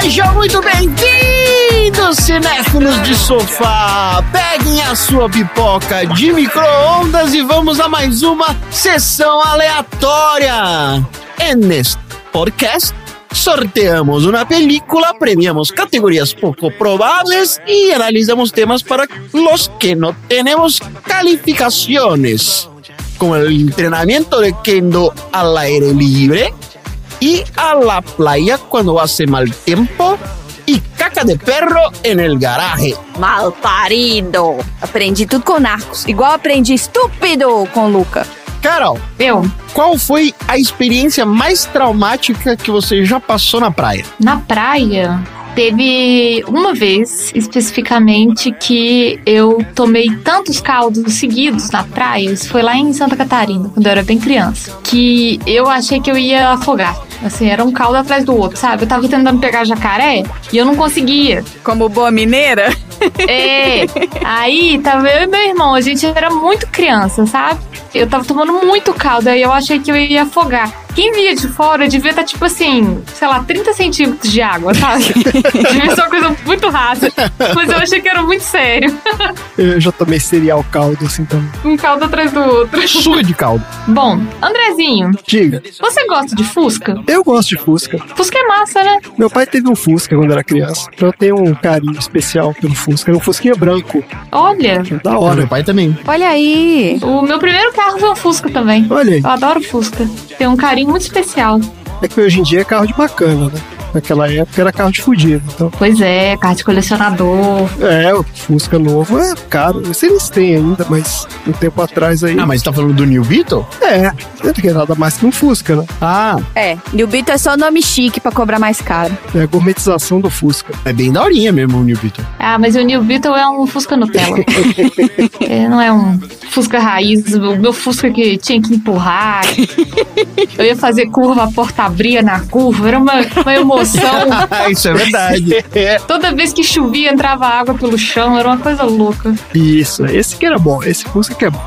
Sejam muito bem-vindos, cinéfilos de sofá! Peguem a sua pipoca de micro-ondas e vamos a mais uma sessão aleatória! E neste podcast, sorteamos uma película, premiamos categorias pouco probables e analisamos temas para los que no tenemos calificaciones, como el entrenamiento de kendo al aire libre, y a la playa cuando hace mal tiempo y caca de perro en el garaje. Mal parido. Aprendi tudo com Narcos. Igual aprendi estúpido com Luca. Carol, Eu, qual foi a experiência mais traumática que você já passou na praia? na praia, teve uma vez especificamente que eu tomei tantos caldos seguidos na praia, isso foi lá em Santa Catarina, quando eu era bem criança, que eu achei que eu ia afogar. Assim, era um caldo atrás do outro, sabe? Eu tava tentando pegar jacaré e eu não conseguia. Como boa mineira? É, aí tava eu e meu irmão, a gente era muito criança, sabe? Eu tava tomando muito caldo, aí eu achei que eu ia afogar. Quem via de fora devia estar, tipo assim, sei lá, 30 centímetros de água, sabe? devia ser uma coisa muito rasa. Mas eu achei que era muito sério. Eu já tomei cereal caldo, assim também. Um caldo atrás do outro. Suga de caldo. Bom, Andrezinho, Diga, você gosta de Fusca? eu gosto de Fusca. Fusca é massa, né? Meu pai teve um Fusca quando era criança. Então eu tenho um carinho especial pelo Fusca. Era um Fusquinha branco. Olha, Da Meu hora. pai também. Olha aí. o meu primeiro carro foi um Fusca também. Olha aí. Eu adoro Fusca. Tem um carinho muito especial. É que hoje em dia é carro de bacana, né? Naquela época era carro de fudido. Então, Pois é, carro de colecionador. é, o Fusca novo é caro. Esse eles têm ainda, mas um tempo atrás aí. Ah, mas você tá falando do New Beetle? É, não é nada mais que um Fusca, né? Ah, É, New Beetle é só nome chique pra cobrar mais caro. É a gourmetização do Fusca. é bem daorinha mesmo o New Beetle. Ah, mas o New Beetle é um Fusca Nutella. É, não é um Fusca raiz, o meu Fusca que tinha que empurrar. Eu ia fazer curva, a porta abria na curva, era uma, uma emoção. Isso é verdade. Toda vez que chovia, entrava água pelo chão, era uma coisa louca. Isso, esse que era bom. Esse Fusca que é bom.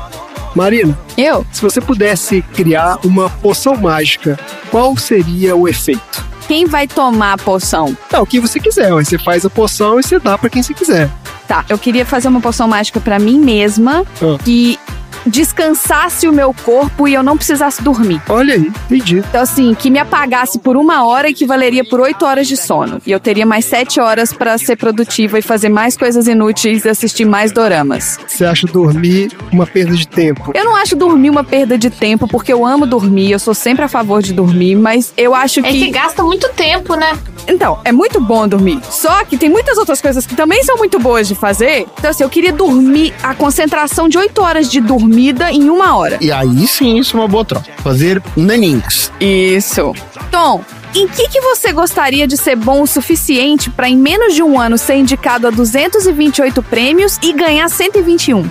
Marina, Eu? se você pudesse criar uma poção mágica, qual seria o efeito? Quem vai tomar a poção? Não, o que você quiser. Aí você faz a poção e você dá pra quem você quiser. Tá, eu queria fazer uma poção mágica pra mim mesma Ah. que descansasse o meu corpo e eu não precisasse dormir. Olha aí, entendi. Então, assim, que me apagasse por uma hora equivaleria por oito horas de sono. E eu teria mais sete horas pra ser produtiva e fazer mais coisas inúteis e assistir mais doramas. Você acha dormir uma perda de tempo? Eu não acho dormir uma perda de tempo, porque eu amo dormir, eu sou sempre a favor de dormir, mas eu acho É que que. gasta muito tempo, né? Então, é muito bom dormir. Só que tem muitas outras coisas que também são muito boas de fazer. Então, assim, eu queria dormir a concentração de oito horas de dormida em uma hora. E aí sim, isso é uma boa troca. Fazer naninhas. Isso. Tom, em que, que você gostaria de ser bom o suficiente pra em menos de um ano ser indicado a 228 prêmios e ganhar 121?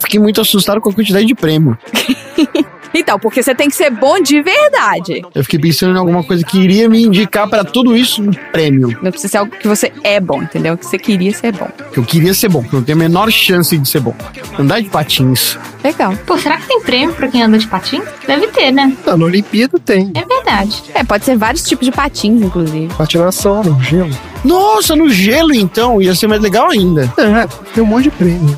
Fiquei muito assustado com a quantidade de prêmio. Então, porque você tem que ser bom de verdade. Eu fiquei pensando em alguma coisa que iria me indicar pra tudo isso um prêmio. Não precisa ser algo que você é bom, entendeu? Que você queria ser bom. Que eu queria ser bom, que eu tenho a menor chance de ser bom. Andar de patins. Legal. Pô, será que tem prêmio pra quem anda de patins? Deve ter, né? Ah, na Olimpíada tem. É verdade. É, pode ser vários tipos de patins, inclusive. Patinação no gelo. Nossa, no gelo então, ia ser mais legal ainda. É, tem um monte de prêmio.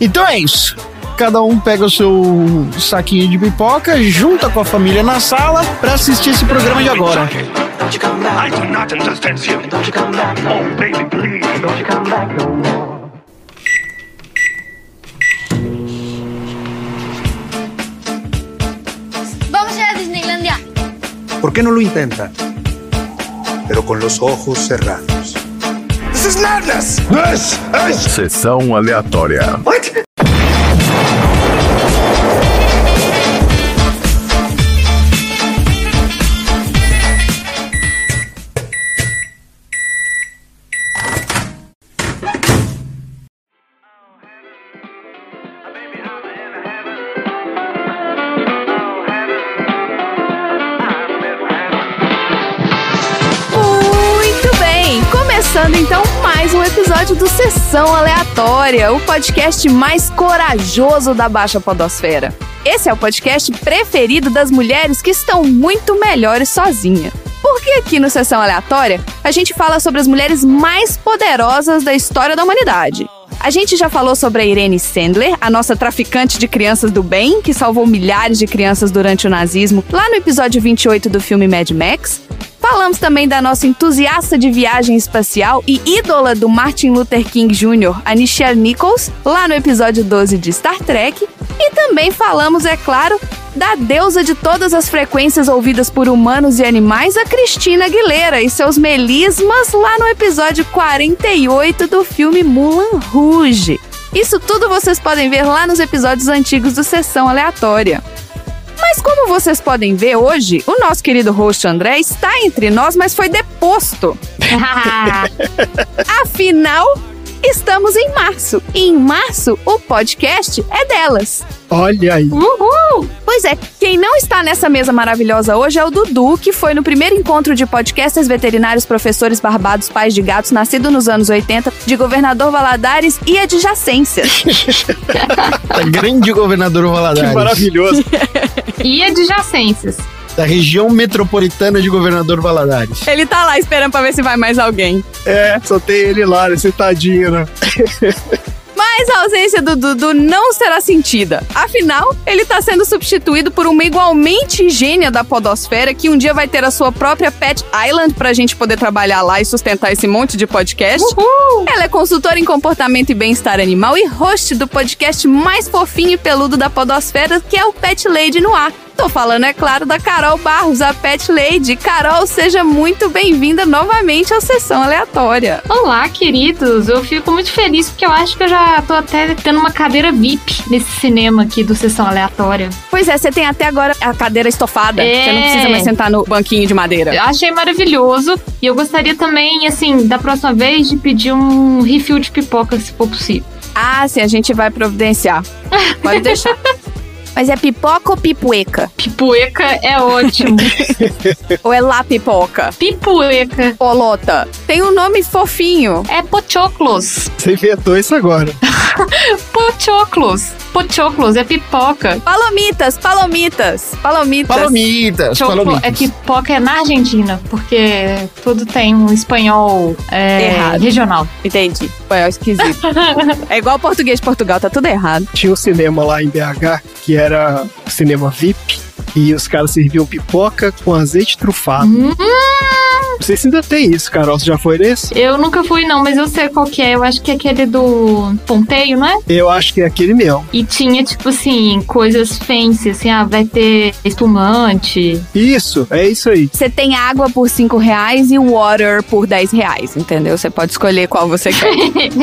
Então é isso. Cada um pega o seu saquinho de pipoca, junta com a família na sala pra assistir esse programa de agora. Oh. Vamos a Disneylandia. ¿Por qué no lo intenta? Pero con los ojos cerrados. This is madness. This is Sessão aleatória. what? Episódio do Sessão Aleatória, o podcast mais corajoso da Baixa Podosfera. Esse é o podcast preferido das mulheres que estão muito melhores sozinha. Porque aqui no Sessão Aleatória, a gente fala sobre as mulheres mais poderosas da história da humanidade. A gente já falou sobre a Irene Sandler, a nossa traficante de crianças do bem, que salvou milhares de crianças durante o nazismo, lá no episódio 28 do filme Mad Max. Falamos também da nossa entusiasta de viagem espacial e ídola do Martin Luther King Jr., a Nichelle Nichols, lá no episódio 12 de Star Trek. E também falamos, é claro, da deusa de todas as frequências ouvidas por humanos e animais, a Cristina Aguilera, e seus melismas lá no episódio 48 do filme Mulan Rouge. Isso tudo vocês podem ver lá nos episódios antigos do Sessão Aleatória. Mas como vocês podem ver hoje, o nosso querido host André está entre nós, mas foi deposto. Afinal, estamos em março. E em março, o podcast é delas. Olha aí. Uhul! Pois é, quem não está nessa mesa maravilhosa hoje é o Dudu, que foi no primeiro encontro de podcasters veterinários, professores barbados, pais de gatos, nascido nos anos 80, de Governador Valadares e adjacências. Grande governador Que Valadares. maravilhoso. E adjacências. Da região metropolitana de Governador Valadares. Ele tá lá esperando pra ver se vai mais alguém. É, só tem ele lá, né, sentadinho, né? Mas a ausência do Dudu não será sentida. Afinal, ele está sendo substituído por uma igualmente gênia da podosfera que um dia vai ter a sua própria Pet Island pra gente poder trabalhar lá e sustentar esse monte de podcast. Ela é consultora em comportamento e bem-estar animal e host do podcast mais fofinho e peludo da podosfera, que é o Pet Lady no ar. Tô falando, é claro, da Carol Barros, a Pet Lady. Carol, seja muito bem-vinda novamente à Sessão Aleatória. Olá, queridos. Eu fico muito feliz porque eu acho que eu já tô até tendo uma cadeira VIP nesse cinema aqui do Sessão Aleatória. Pois é, você tem até agora a cadeira estofada. É. Você não precisa mais sentar no banquinho de madeira. Eu achei maravilhoso. E eu gostaria também, assim, da próxima vez, de pedir um refill de pipoca, se for possível. Ah, sim, a gente vai providenciar. Pode deixar. Mas é pipoca ou pipueca? Pipoeca é ótimo. Ou é lá pipoca? Pipoeca. Polota. Tem um nome fofinho. É pochoclos. Você inventou isso agora. Pochoclos. Pochoclos é pipoca. Palomitas, palomitas, palomitas. Palomitas, Choclo palomitas. é pipoca é na Argentina, porque tudo tem um espanhol é, Errado. regional. Entendi. Foi é esquisito. é igual português de Portugal, tá tudo errado. Tinha um cinema lá em BH que era o cinema VIP e os caras serviam pipoca com azeite trufado. Hum, Não sei se ainda tem isso, Carol. Você já foi nesse? eu nunca fui, não, mas eu sei qual que é. Eu acho que é aquele do Ponteio, não é? Eu acho que é aquele mesmo. E tinha, tipo assim, coisas fancy, assim, ah, vai ter espumante. Isso, é isso aí. Você tem água por 5 reais e water por 10 reais, entendeu? Você pode escolher qual você quer.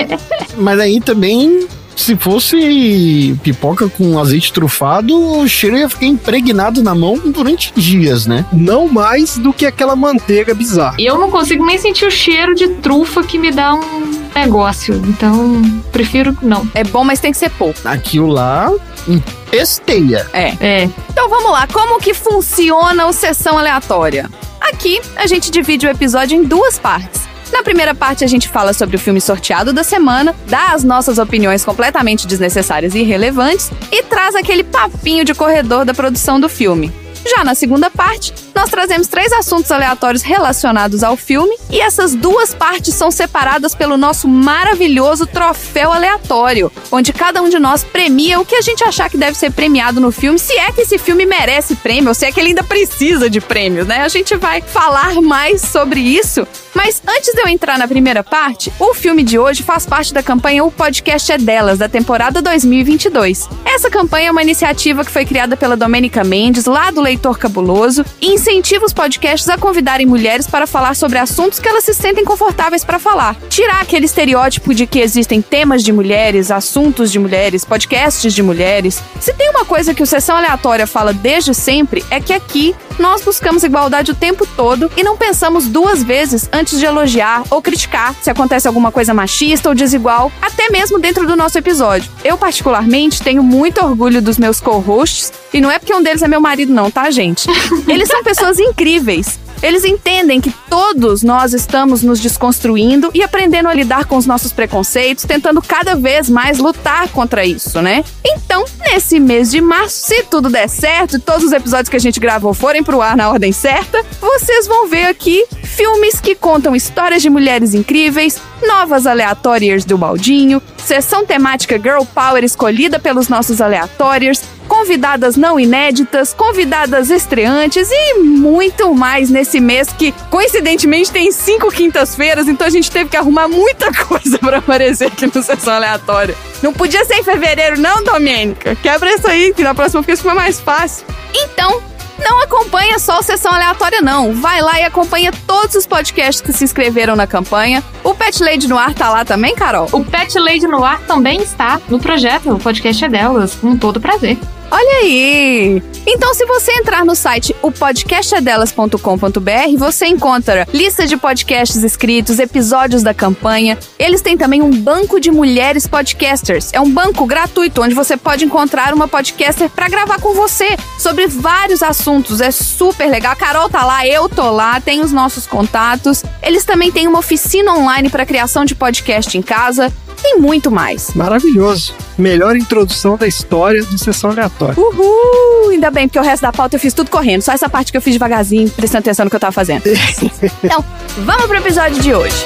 Mas aí também, se fosse pipoca com azeite trufado, o cheiro ia ficar impregnado na mão durante dias, né? Não mais do que aquela manteiga bizarra. Eu não consigo nem sentir o cheiro de trufa que me dá um negócio. Então, prefiro não. é bom, mas tem que ser pouco. Aquilo lá empesteia. É. É. Então vamos lá, como que funciona o Sessão Aleatória? Aqui a gente divide o episódio em duas partes. Na primeira parte a gente fala sobre o filme sorteado da semana, dá as nossas opiniões completamente desnecessárias e irrelevantes e traz aquele papinho de corredor da produção do filme. Já na segunda parte, nós trazemos três assuntos aleatórios relacionados ao filme e essas duas partes são separadas pelo nosso maravilhoso troféu aleatório, onde cada um de nós premia o que a gente achar que deve ser premiado no filme, se é que esse filme merece prêmio, ou se é que ele ainda precisa de prêmios, né? A gente vai falar mais sobre isso. Mas antes de eu entrar na primeira parte, o filme de hoje faz parte da campanha O Podcast é Delas, da temporada 2022. Essa campanha é uma iniciativa que foi criada pela Domênica Mendes, lá do Leitor Cabuloso, e incentiva os podcasts a convidarem mulheres para falar sobre assuntos que elas se sentem confortáveis para falar. Tirar aquele estereótipo de que existem temas de mulheres, assuntos de mulheres, podcasts de mulheres. Se tem uma coisa que o Sessão Aleatória fala desde sempre, é que aqui nós buscamos igualdade o tempo todo e não pensamos duas vezes antes de elogiar ou criticar se acontece alguma coisa machista ou desigual, até mesmo dentro do nosso episódio. Eu, particularmente, tenho muito orgulho dos meus co-hosts, e não é porque um deles é meu marido, não, tá, gente? Eles são pessoas incríveis. Eles entendem que todos nós estamos nos desconstruindo e aprendendo a lidar com os nossos preconceitos, tentando cada vez mais lutar contra isso, né? Então, nesse mês de março, se tudo der certo e todos os episódios que a gente gravou forem pro ar na ordem certa, vocês vão ver aqui filmes que contam histórias de mulheres incríveis, novas aleatórias do Baldinho, sessão temática Girl Power escolhida pelos nossos aleatórios, convidadas não inéditas, convidadas estreantes e muito mais nesse mês que, coincidentemente, tem cinco quintas-feiras, então a gente teve que arrumar muita coisa para aparecer aqui no Sessão Aleatória. Não podia ser em fevereiro, não, Domênica? Quebra isso aí, que na próxima fica mais fácil. Então, não acompanha só o Sessão Aleatória, não. Vai lá e acompanha todos os podcasts que se inscreveram na campanha. O Pet Lady no Ar tá lá também, Carol? O Pet Lady no Ar também está no projeto. O podcast é delas, com todo prazer. Olha aí! Então, se você entrar no site opodcastadelas.com.br, você encontra lista de podcasts escritos, episódios da campanha. Eles têm também um banco de mulheres podcasters. É um banco gratuito onde você pode encontrar uma podcaster para gravar com você sobre vários assuntos. É super legal. A Carol tá lá, eu tô lá, tem os nossos contatos. Eles também têm uma oficina online para criação de podcast em casa e muito mais. Maravilhoso. Melhor introdução da história de sessão aleatória. Uhul! Ainda bem, porque o resto da pauta eu fiz tudo correndo. Só essa parte que eu fiz devagarzinho, prestando atenção no que eu tava fazendo. então, vamos pro episódio de hoje.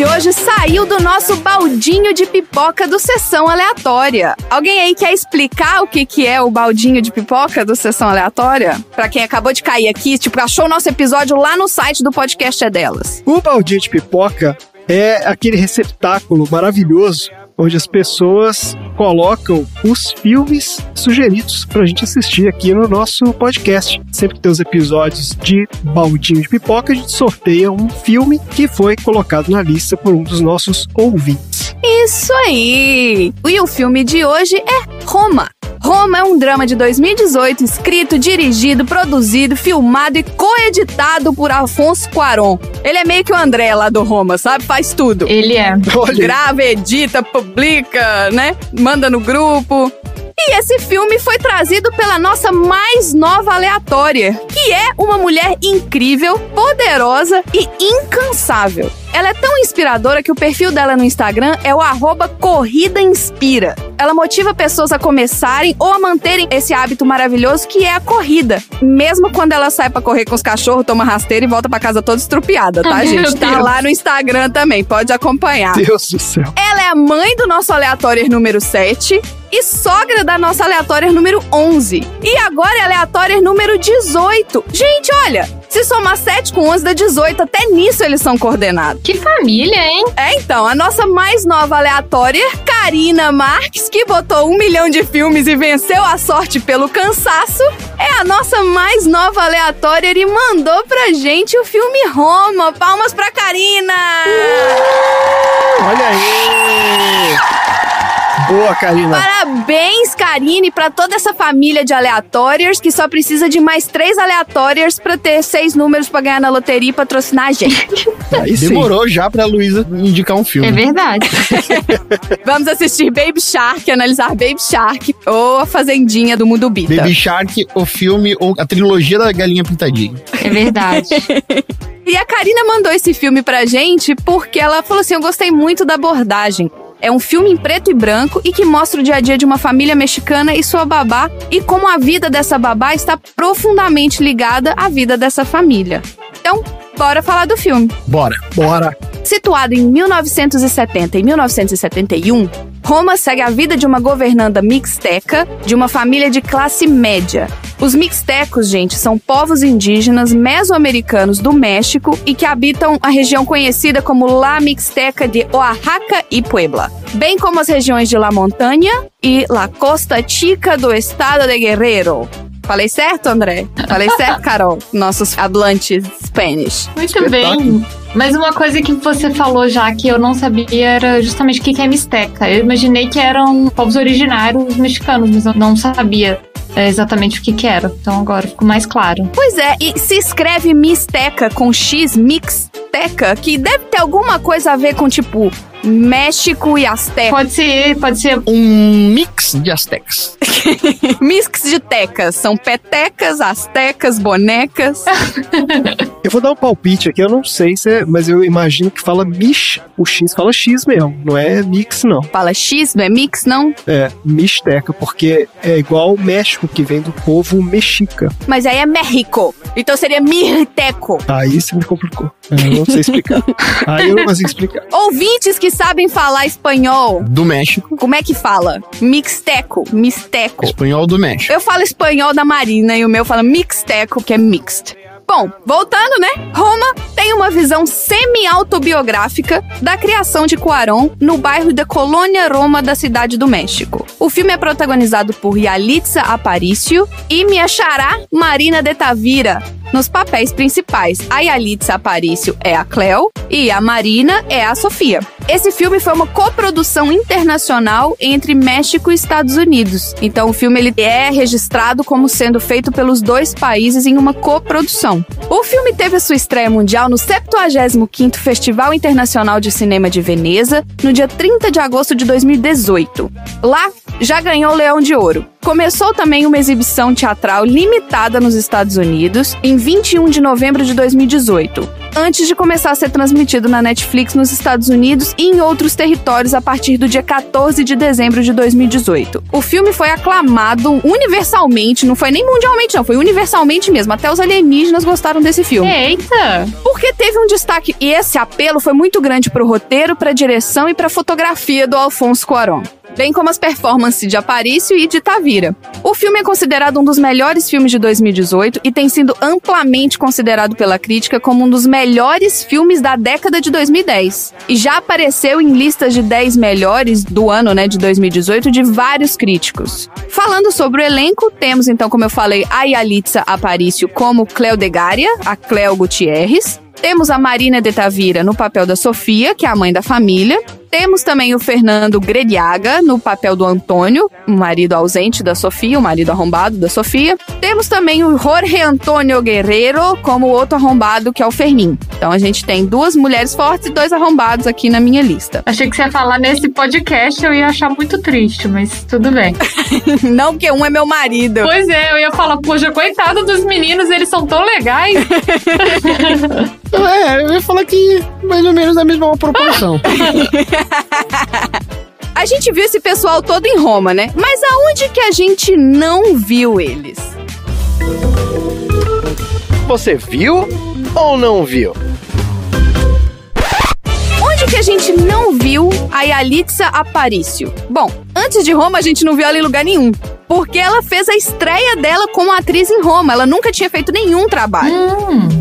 De hoje saiu do nosso baldinho de pipoca do Sessão Aleatória. Alguém aí quer explicar o que, que é o baldinho de pipoca do Sessão Aleatória? Pra quem acabou de cair aqui, tipo, achou o nosso episódio lá no site do podcast é delas. O baldinho de pipoca é aquele receptáculo maravilhoso onde as pessoas colocam os filmes sugeridos pra gente assistir aqui no nosso podcast. Sempre que tem os episódios de Baldinho de Pipoca, a gente sorteia um filme que foi colocado na lista por um dos nossos ouvintes. Isso aí! E o filme de hoje é Roma. Roma é um drama de 2018 escrito, dirigido, produzido, filmado e coeditado por Afonso Cuarón. Ele é meio que o André lá do Roma, sabe? Faz tudo. Ele é. Olha, Grava, edita, publica, né? Manda no grupo. E esse filme foi trazido pela nossa mais nova aleatória, que é uma mulher incrível, poderosa e incansável. Ela é tão inspiradora que o perfil dela no Instagram é o arroba Corrida Inspira. Ela motiva pessoas a começarem ou a manterem esse hábito maravilhoso que é a corrida. Mesmo quando ela sai pra correr com os cachorros, toma rasteira e volta pra casa toda estrupiada, tá, Ai, gente? meu Tá lá no Instagram também, pode acompanhar. Deus do céu. Ela é a mãe do nosso aleatório número 7 e sogra da nossa aleatória número 11. E agora é aleatória número 18. Gente, olha, se somar 7 com 11 dá 18, até nisso eles são coordenados. Que família, hein? É, então, a nossa mais nova aleatória, Karina Marques, que botou um milhão de filmes e venceu a sorte pelo cansaço, é a nossa mais nova aleatória e mandou pra gente o filme Roma. Palmas pra Karina! Olha aí! Boa, Karina. Parabéns, Karine, pra toda essa família de aleatórios que só precisa de mais três aleatórios pra ter seis números pra ganhar na loteria e patrocinar a gente. Aí sim. Demorou já pra Luísa indicar um filme. É verdade. Vamos assistir Baby Shark, analisar Baby Shark ou a Fazendinha do Mundo Bita. Baby Shark, o filme ou a trilogia da Galinha Pintadinha. É verdade. E a Karina mandou esse filme pra gente porque ela falou assim: Eu gostei muito da abordagem. É um filme em preto e branco e que mostra o dia a dia de uma família mexicana e sua babá e como a vida dessa babá está profundamente ligada à vida dessa família. Então, bora falar do filme. Bora. Bora. Situado em 1970 e 1971, Roma segue a vida de uma governanda mixteca de uma família de classe média. Os mixtecos, gente, são povos indígenas mesoamericanos do México e que habitam a região conhecida como La Mixteca de Oaxaca e Puebla, bem como as regiões de La Montaña e La Costa Chica do estado de Guerrero. Falei certo, André? Falei certo, Carol? Nossos hablantes Spanish. Muito bem. Mas uma coisa que você falou já que eu não sabia era justamente o que é Mixteca. Eu imaginei que eram povos originários mexicanos, mas eu não sabia exatamente o que que era. Então agora ficou mais claro. Pois é, e se escreve Mixteca com X, Mixteca, que deve ter alguma coisa a ver com, tipo, México e Azteca. Pode ser, pode ser. Um mix de astecas. Mix de tecas. São petecas, astecas, bonecas. Eu vou dar um palpite aqui, eu não sei se é, mas eu imagino que fala Mish. O X fala X mesmo, não é mix, não. Fala X, não é mix, não? É, Mixteca, porque é igual o México, que vem do povo mexica. Mas aí é México. Então seria Mirteco. Aí você me complicou. Eu não sei explicar. Aí eu não consigo explicar. Ouvintes que sabem falar espanhol, Do México. como é que fala? Mixteco, misteco. Espanhol do México. Eu falo espanhol da Marina e o meu fala mixteco, que é mixed. Bom, voltando, né? Roma tem uma visão semi-autobiográfica da criação de Cuarón no bairro da Colônia Roma da cidade do México. O filme é protagonizado por Yalitza Aparicio e minha xará Marina de Tavira nos papéis principais. A Yalitza Aparicio é a Cleo e a Marina é a Sofia. Esse filme foi uma coprodução internacional entre México e Estados Unidos. Então o filme ele é registrado como sendo feito pelos dois países em uma coprodução. O filme teve a sua estreia mundial no 75º Festival Internacional de Cinema de Veneza, no dia 30 de agosto de 2018. Lá, já ganhou o Leão de Ouro. Começou também uma exibição teatral limitada nos Estados Unidos em 21 de novembro de 2018, antes de começar a ser transmitido na Netflix nos Estados Unidos e em outros territórios a partir do dia 14 de dezembro de 2018. O filme foi aclamado universalmente, não foi nem mundialmente não, foi universalmente mesmo, até os alienígenas gostaram desse filme. Eita! Porque teve um destaque e esse apelo foi muito grande pro roteiro, pra direção e pra fotografia do Alfonso Cuarón. Bem como as performances de Aparício e de Tavira. O filme é considerado um dos melhores filmes de 2018 e tem sido amplamente considerado pela crítica como um dos melhores filmes da década de 2010. E já apareceu em listas de 10 melhores do ano, né, de 2018, de vários críticos. Falando sobre o elenco, temos então, como eu falei, a Yalitza Aparício como Cleo Degaria, a Cleo Gutierrez. Temos a Marina de Tavira no papel da Sofia, que é a mãe da família. Temos também o Fernando Grediaga no papel do Antônio, o marido ausente da Sofia, o marido arrombado da Sofia. Temos também o Jorge Antônio Guerreiro como o outro arrombado, que é o Fermin. Então a gente tem duas mulheres fortes e dois arrombados aqui na minha lista. Achei que você ia falar nesse podcast, eu ia achar muito triste, mas tudo bem. Não, porque um é meu marido. Pois é, eu ia falar, poxa, coitado dos meninos, eles são tão legais. É, eu ia falar que mais ou menos a mesma proporção. A gente viu esse pessoal todo em Roma, né? Mas aonde que a gente não viu eles? Você viu ou não viu? Onde que a gente não viu a Yalitza Aparicio? Bom, antes de Roma a gente não viu ela em lugar nenhum. Porque ela fez a estreia dela como atriz em Roma. Ela nunca tinha feito nenhum trabalho.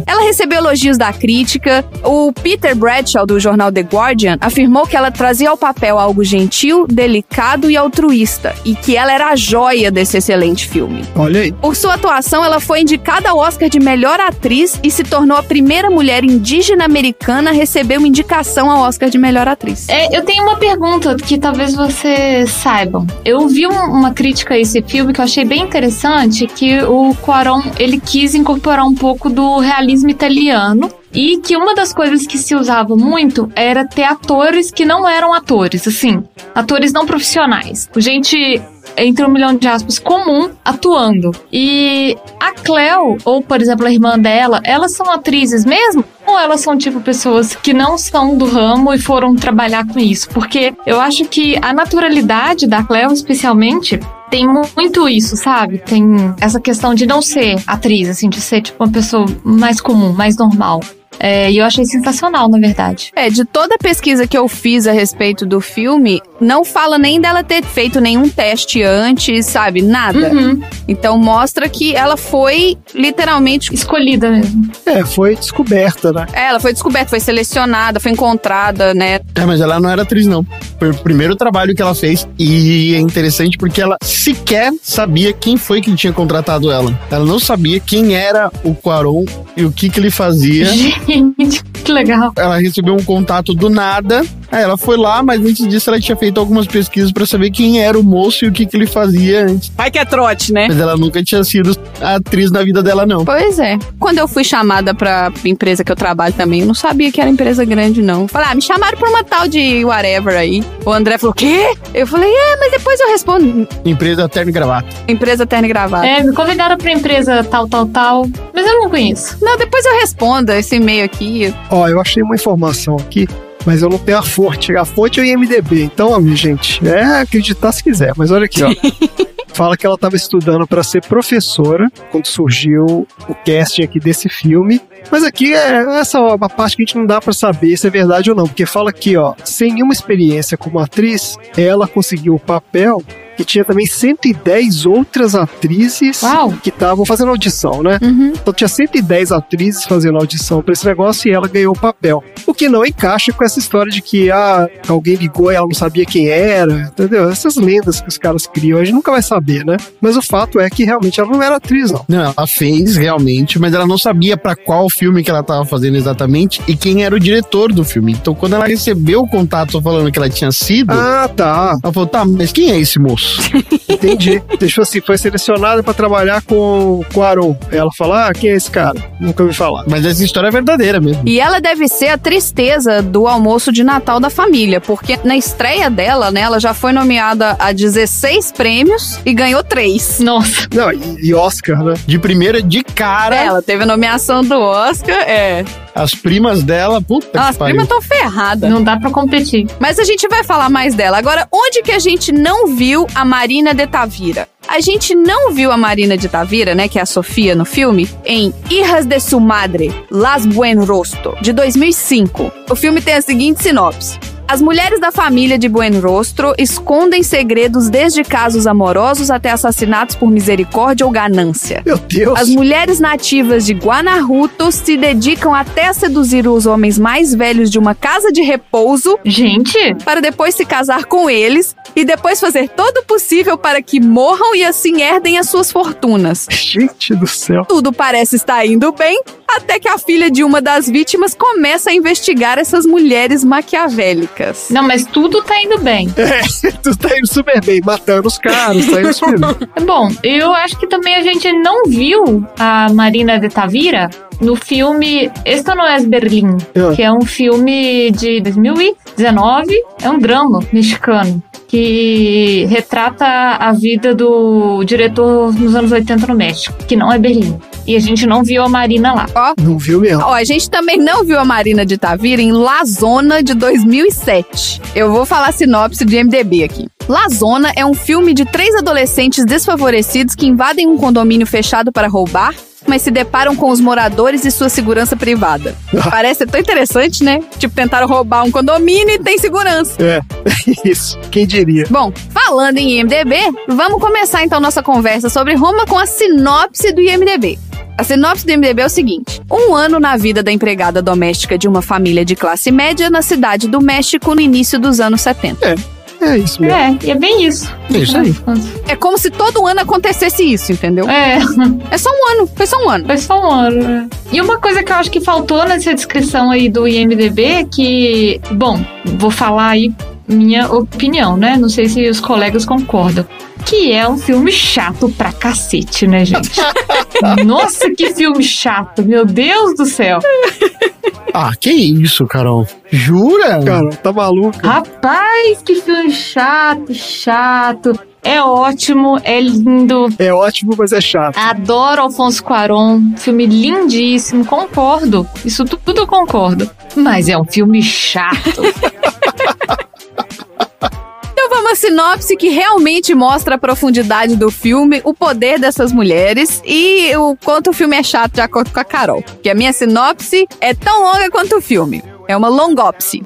Ela recebeu elogios da crítica. O Peter Bradshaw, do jornal The Guardian, afirmou que ela trazia ao papel algo gentil, delicado e altruísta. E que ela era a joia desse excelente filme. Olha aí. Por sua atuação, ela foi indicada ao Oscar de melhor atriz e se tornou a primeira mulher indígena americana a receber uma indicação ao Oscar de melhor atriz. É, eu tenho uma pergunta que talvez vocês saibam. Eu vi um- uma crítica a esse filme que eu achei bem interessante, que o Cuarón, ele quis incorporar um pouco do realismo italiano e que uma das coisas que se usava muito era ter atores que não eram atores, assim, atores não profissionais. Gente entre um milhão de aspas, comum atuando. E a Cleo, ou por exemplo a irmã dela, elas são atrizes mesmo? Ou elas são tipo pessoas que não são do ramo e foram trabalhar com isso? Porque eu acho que a naturalidade da Cleo, especialmente, tem muito isso, sabe? Tem essa questão de não ser atriz, assim, de ser tipo uma pessoa mais comum, mais normal. É, e eu achei sensacional, na verdade. É, de toda a pesquisa que eu fiz a respeito do filme, não fala nem dela ter feito nenhum teste antes, sabe? Nada. Uhum. Então mostra que ela foi literalmente. Escolhida mesmo. É, foi descoberta, né? É, Ela foi descoberta, foi selecionada, foi encontrada, né? É, mas ela não era atriz, não. Foi o primeiro trabalho que ela fez. E é interessante porque ela sequer sabia quem foi que tinha contratado ela. Ela não sabia quem era o Quaron e o que, que ele fazia. Gente, que legal. Ela recebeu um contato do nada. Aí ela foi lá, mas antes disso ela tinha feito algumas pesquisas pra saber quem era o moço e o que, que ele fazia antes. Vai que é trote, né? Mas ela nunca tinha sido atriz na vida dela, não. Pois é. Quando eu fui chamada pra empresa que eu trabalho também, eu não sabia que era empresa grande, não. Falei, ah, me chamaram pra uma tal de whatever aí. O André falou, quê? Eu falei, é, mas depois eu respondo. Empresa terno e gravata. Empresa terno e gravata. É, me convidaram pra empresa tal, tal, tal. Mas eu não conheço. Não, depois eu respondo esse e-mail aqui. Ó, eu achei uma informação aqui, mas eu não tenho a fonte. A fonte é o IMDB. Então, minha gente, é acreditar se quiser. Mas olha aqui, ó. Fala que ela estava estudando para ser professora quando surgiu o casting aqui desse filme. Mas aqui é essa ó, uma parte que a gente não dá para saber se é verdade ou não, porque fala aqui, ó, sem nenhuma experiência como atriz, ela conseguiu o papel que tinha também 110 outras atrizes Uau. que estavam fazendo audição, né? Uhum. Então tinha 110 atrizes fazendo audição pra esse negócio e ela ganhou o papel. O que não encaixa com essa história de que ah, alguém ligou e ela não sabia quem era, entendeu? Essas lendas que os caras criam, a gente nunca vai saber, né? Mas o fato é que realmente ela não era atriz, não. Não, ela fez realmente, mas ela não sabia pra qual filme que ela tava fazendo exatamente e quem era o diretor do filme. Então, quando ela recebeu o contato falando que ela tinha sido, Ah, tá. ela falou: tá, mas quem é esse moço? Entendi. Deixou assim, foi selecionada pra trabalhar com, com o Aron. Aí Ela falou: ah, quem é esse cara? Nunca ouvi falar. mas essa história é verdadeira mesmo. E ela deve ser a tristeza do almoço de Natal da família, porque na estreia dela, né, ela já foi nomeada a 16 prêmios e ganhou 3. Nossa. Não, e, e Oscar, né? De primeira, de cara, Ela teve a nomeação do Oscar, é. As primas dela, puta As que pariu. primas estão ferradas. Não dá pra competir. Mas a gente vai falar mais dela. Agora, onde que a gente não viu a Marina de Tavira? A gente não viu a Marina de Tavira, né, que é a Sofia no filme, em Hijas de su Madre, Las Buen Rosto, de 2005. O filme tem a seguinte sinopse. As mulheres da família de Buen Rostro escondem segredos desde casos amorosos até assassinatos por misericórdia ou ganância. Meu Deus. As mulheres nativas de Guanajuato se dedicam até a seduzir os homens mais velhos de uma casa de repouso Gente, para depois se casar com eles e depois fazer todo o possível para que morram e assim herdem as suas fortunas. Gente do céu. Tudo parece estar indo bem, até que a filha de uma das vítimas começa a investigar essas mulheres maquiavélicas. não, mas tudo tá indo bem. É, tu tá indo super bem, matando os caras, tá indo super bem. Bom, eu acho que também a gente não viu a Marina de Tavira no filme Esto não é Berlim, que é um filme de 2019, é um drama mexicano que retrata a vida do diretor nos anos 80 no México, que não é Berlim. E a gente não viu a Marina lá. Não viu mesmo. Ó, a gente também não viu a Marina de Tavira em La Zona de 2007. Eu vou falar a sinopse de MDB aqui. La Zona é um filme de três adolescentes desfavorecidos que invadem um condomínio fechado para roubar, mas se deparam com os moradores e sua segurança privada. Parece tão interessante, né? Tipo, tentaram roubar um condomínio e tem segurança. É, isso. Quem diria? Bom, falando em IMDB, vamos começar então nossa conversa sobre Roma com a sinopse do IMDB. A sinopse do IMDB é o seguinte: um ano na vida da empregada doméstica de uma família de classe média na cidade do México no início dos anos 70. É isso mesmo. É, e é bem isso. É isso aí. É como se todo ano acontecesse isso, entendeu? É, É só um ano, foi só um ano. foi só um ano. né? E uma coisa que eu acho que faltou nessa descrição aí do IMDB é que, bom, vou falar aí minha opinião, né? Não sei se os colegas concordam. Que é um filme chato pra cacete, né, gente? Nossa, que filme chato, meu Deus do céu. Ah, que isso, Carol? Jura? Cara, tá maluco? Rapaz, que filme chato, chato. É ótimo, é lindo. É ótimo, mas é chato. Adoro Alfonso Cuarón, filme lindíssimo, concordo. Isso tu- tudo eu concordo. Mas é um filme chato. À sinopse que realmente mostra a profundidade do filme, o poder dessas mulheres e o quanto o filme é chato, de acordo com a Carol. Que a minha sinopse é tão longa quanto o filme. É uma longopse.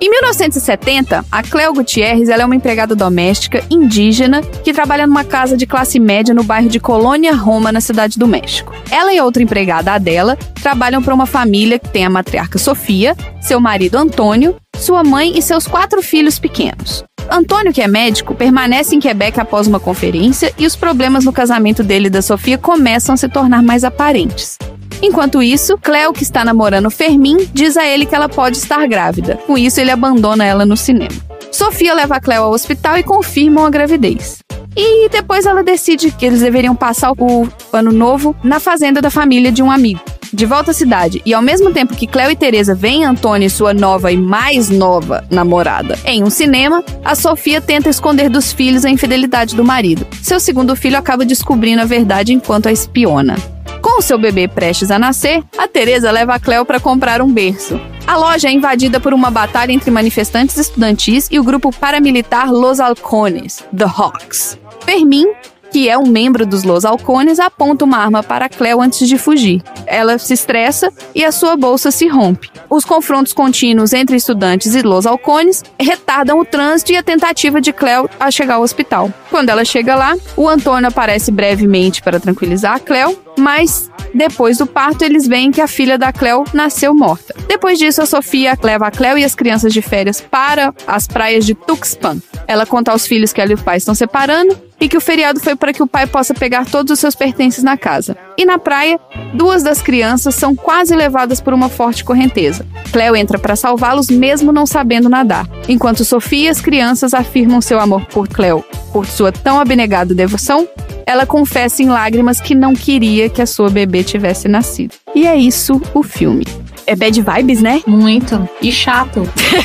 Em 1970, a Cleo Gutierrez é uma empregada doméstica indígena que trabalha numa casa de classe média no bairro de Colônia Roma, na cidade do México. Ela e outra empregada, Adela, trabalham para uma família que tem a matriarca Sofia, seu marido Antônio, sua mãe e seus quatro filhos pequenos. Antônio, que é médico, permanece em Quebec após uma conferência e os problemas no casamento dele e da Sofia começam a se tornar mais aparentes. Enquanto isso, Cleo, que está namorando Fermin, diz a ele que ela pode estar grávida. Com isso, ele abandona ela no cinema. Sofia leva Cleo ao hospital e confirmam a gravidez. E depois ela decide que eles deveriam passar o ano novo na fazenda da família de um amigo. De volta à cidade, e ao mesmo tempo que Cleo e Teresa veem Antônio e sua nova e mais nova namorada em um cinema, a Sofia tenta esconder dos filhos a infidelidade do marido. Seu segundo filho acaba descobrindo a verdade enquanto a espiona. Com o seu bebê prestes a nascer, a Teresa leva a Cleo para comprar um berço. A loja é invadida por uma batalha entre manifestantes estudantis e o grupo paramilitar Los Halcones, The Hawks. Fermin, que é um membro dos Los Halcones, aponta uma arma para Cleo antes de fugir. Ela se estressa e a sua bolsa se rompe. Os confrontos contínuos entre estudantes e Los Halcones retardam o trânsito e a tentativa de Cleo a chegar ao hospital. Quando ela chega lá, o Antônio aparece brevemente para tranquilizar a Cleo, mas depois do parto eles veem que a filha da Cleo nasceu morta. Depois disso, a Sofia leva a Cleo e as crianças de férias para as praias de Tuxpan. Ela conta aos filhos que ela e o pai estão separando e que o feriado foi para que o pai possa pegar todos os seus pertences na casa. E na praia, duas das crianças são quase levadas por uma forte correnteza. Cleo entra para salvá-los mesmo não sabendo nadar, enquanto Sofia e as crianças afirmam seu amor por Cleo, por sua tão abnegada devoção. Ela confessa em lágrimas que não queria que a sua bebê tivesse nascido. E é isso o filme é bad vibes, né? Muito. E chato.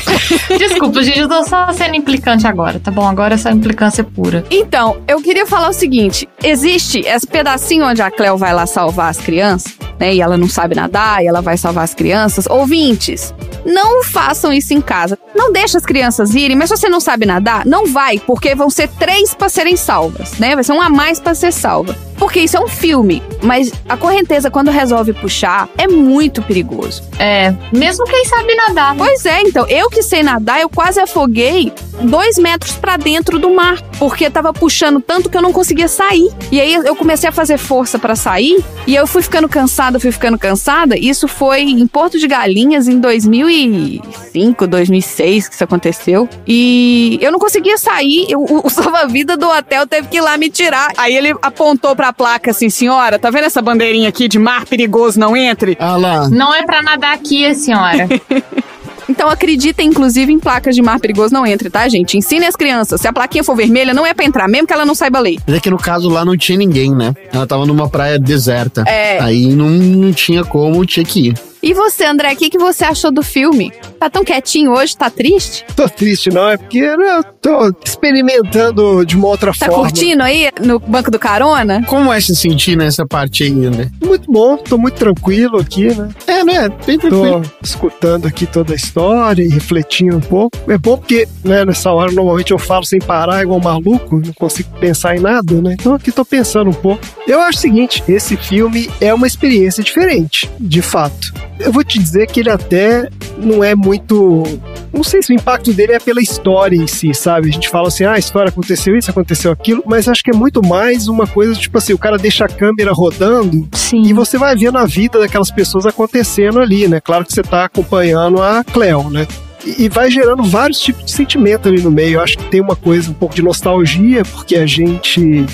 Desculpa, gente, eu tô só sendo implicante agora, tá bom? Agora é só implicância pura. Então, eu queria falar o seguinte: existe esse pedacinho onde a Cleo vai lá salvar as crianças, né? E ela não sabe nadar, e ela vai salvar as crianças. Ouvintes, não façam isso em casa. Não deixa as crianças irem, mas se você não sabe nadar, não vai, porque vão ser três para serem salvas, né? Vai ser um a mais para ser salva. Porque isso é um filme, mas a correnteza, quando resolve puxar, é muito perigoso. É, mesmo quem sabe nadar. Né? Pois é, então, eu que sei nadar, eu quase afoguei dois metros para dentro do mar, porque tava puxando tanto que eu não conseguia sair. E aí eu comecei a fazer força para sair, e eu fui ficando cansada, fui ficando cansada. Isso foi em Porto de Galinhas em 2005, 2006 que isso aconteceu. E eu não conseguia sair, eu, o, o salva-vida do hotel teve que ir lá me tirar. Aí ele apontou pra placa assim, senhora, tá vendo essa bandeirinha aqui de mar perigoso, não entre? Ah lá. Não é pra nadar aqui, senhora. Então acreditem, inclusive, em placas de mar perigoso não entre, tá, gente? Ensine as crianças. Se a plaquinha for vermelha, não é pra entrar, mesmo que ela não saiba ler. Mas é que no caso lá não tinha ninguém, né? Ela tava numa praia deserta. É. Aí não, não tinha como, tinha que ir. E você, André, o que, que você achou do filme? Tá tão quietinho hoje? Tá triste? Tô triste, não, é porque eu tô experimentando de uma outra Tá forma. curtindo aí no banco do carona? Como é se sentir nessa parte aí, né? Muito bom, tô muito tranquilo aqui, né? É, né? Bem Tô tranquilo. escutando aqui toda a história e refletindo um pouco. É bom porque, né, nessa hora normalmente eu falo sem parar, igual um maluco, não consigo pensar em nada, né? Então aqui tô pensando um pouco. Eu acho o seguinte, esse filme é uma experiência diferente, de fato. Eu vou te dizer que ele até não é muito. Não sei se o impacto dele é pela história em si, sabe? A gente fala assim, ah, a história aconteceu isso, aconteceu aquilo, mas acho que é muito mais uma coisa, tipo assim, o cara deixa a câmera rodando Sim. e você vai vendo a vida daquelas pessoas acontecendo ali, né? Claro que você tá acompanhando a Cleo, né? E vai gerando vários tipos de sentimento ali no meio. Eu acho que tem uma coisa, um pouco de nostalgia, porque a gente,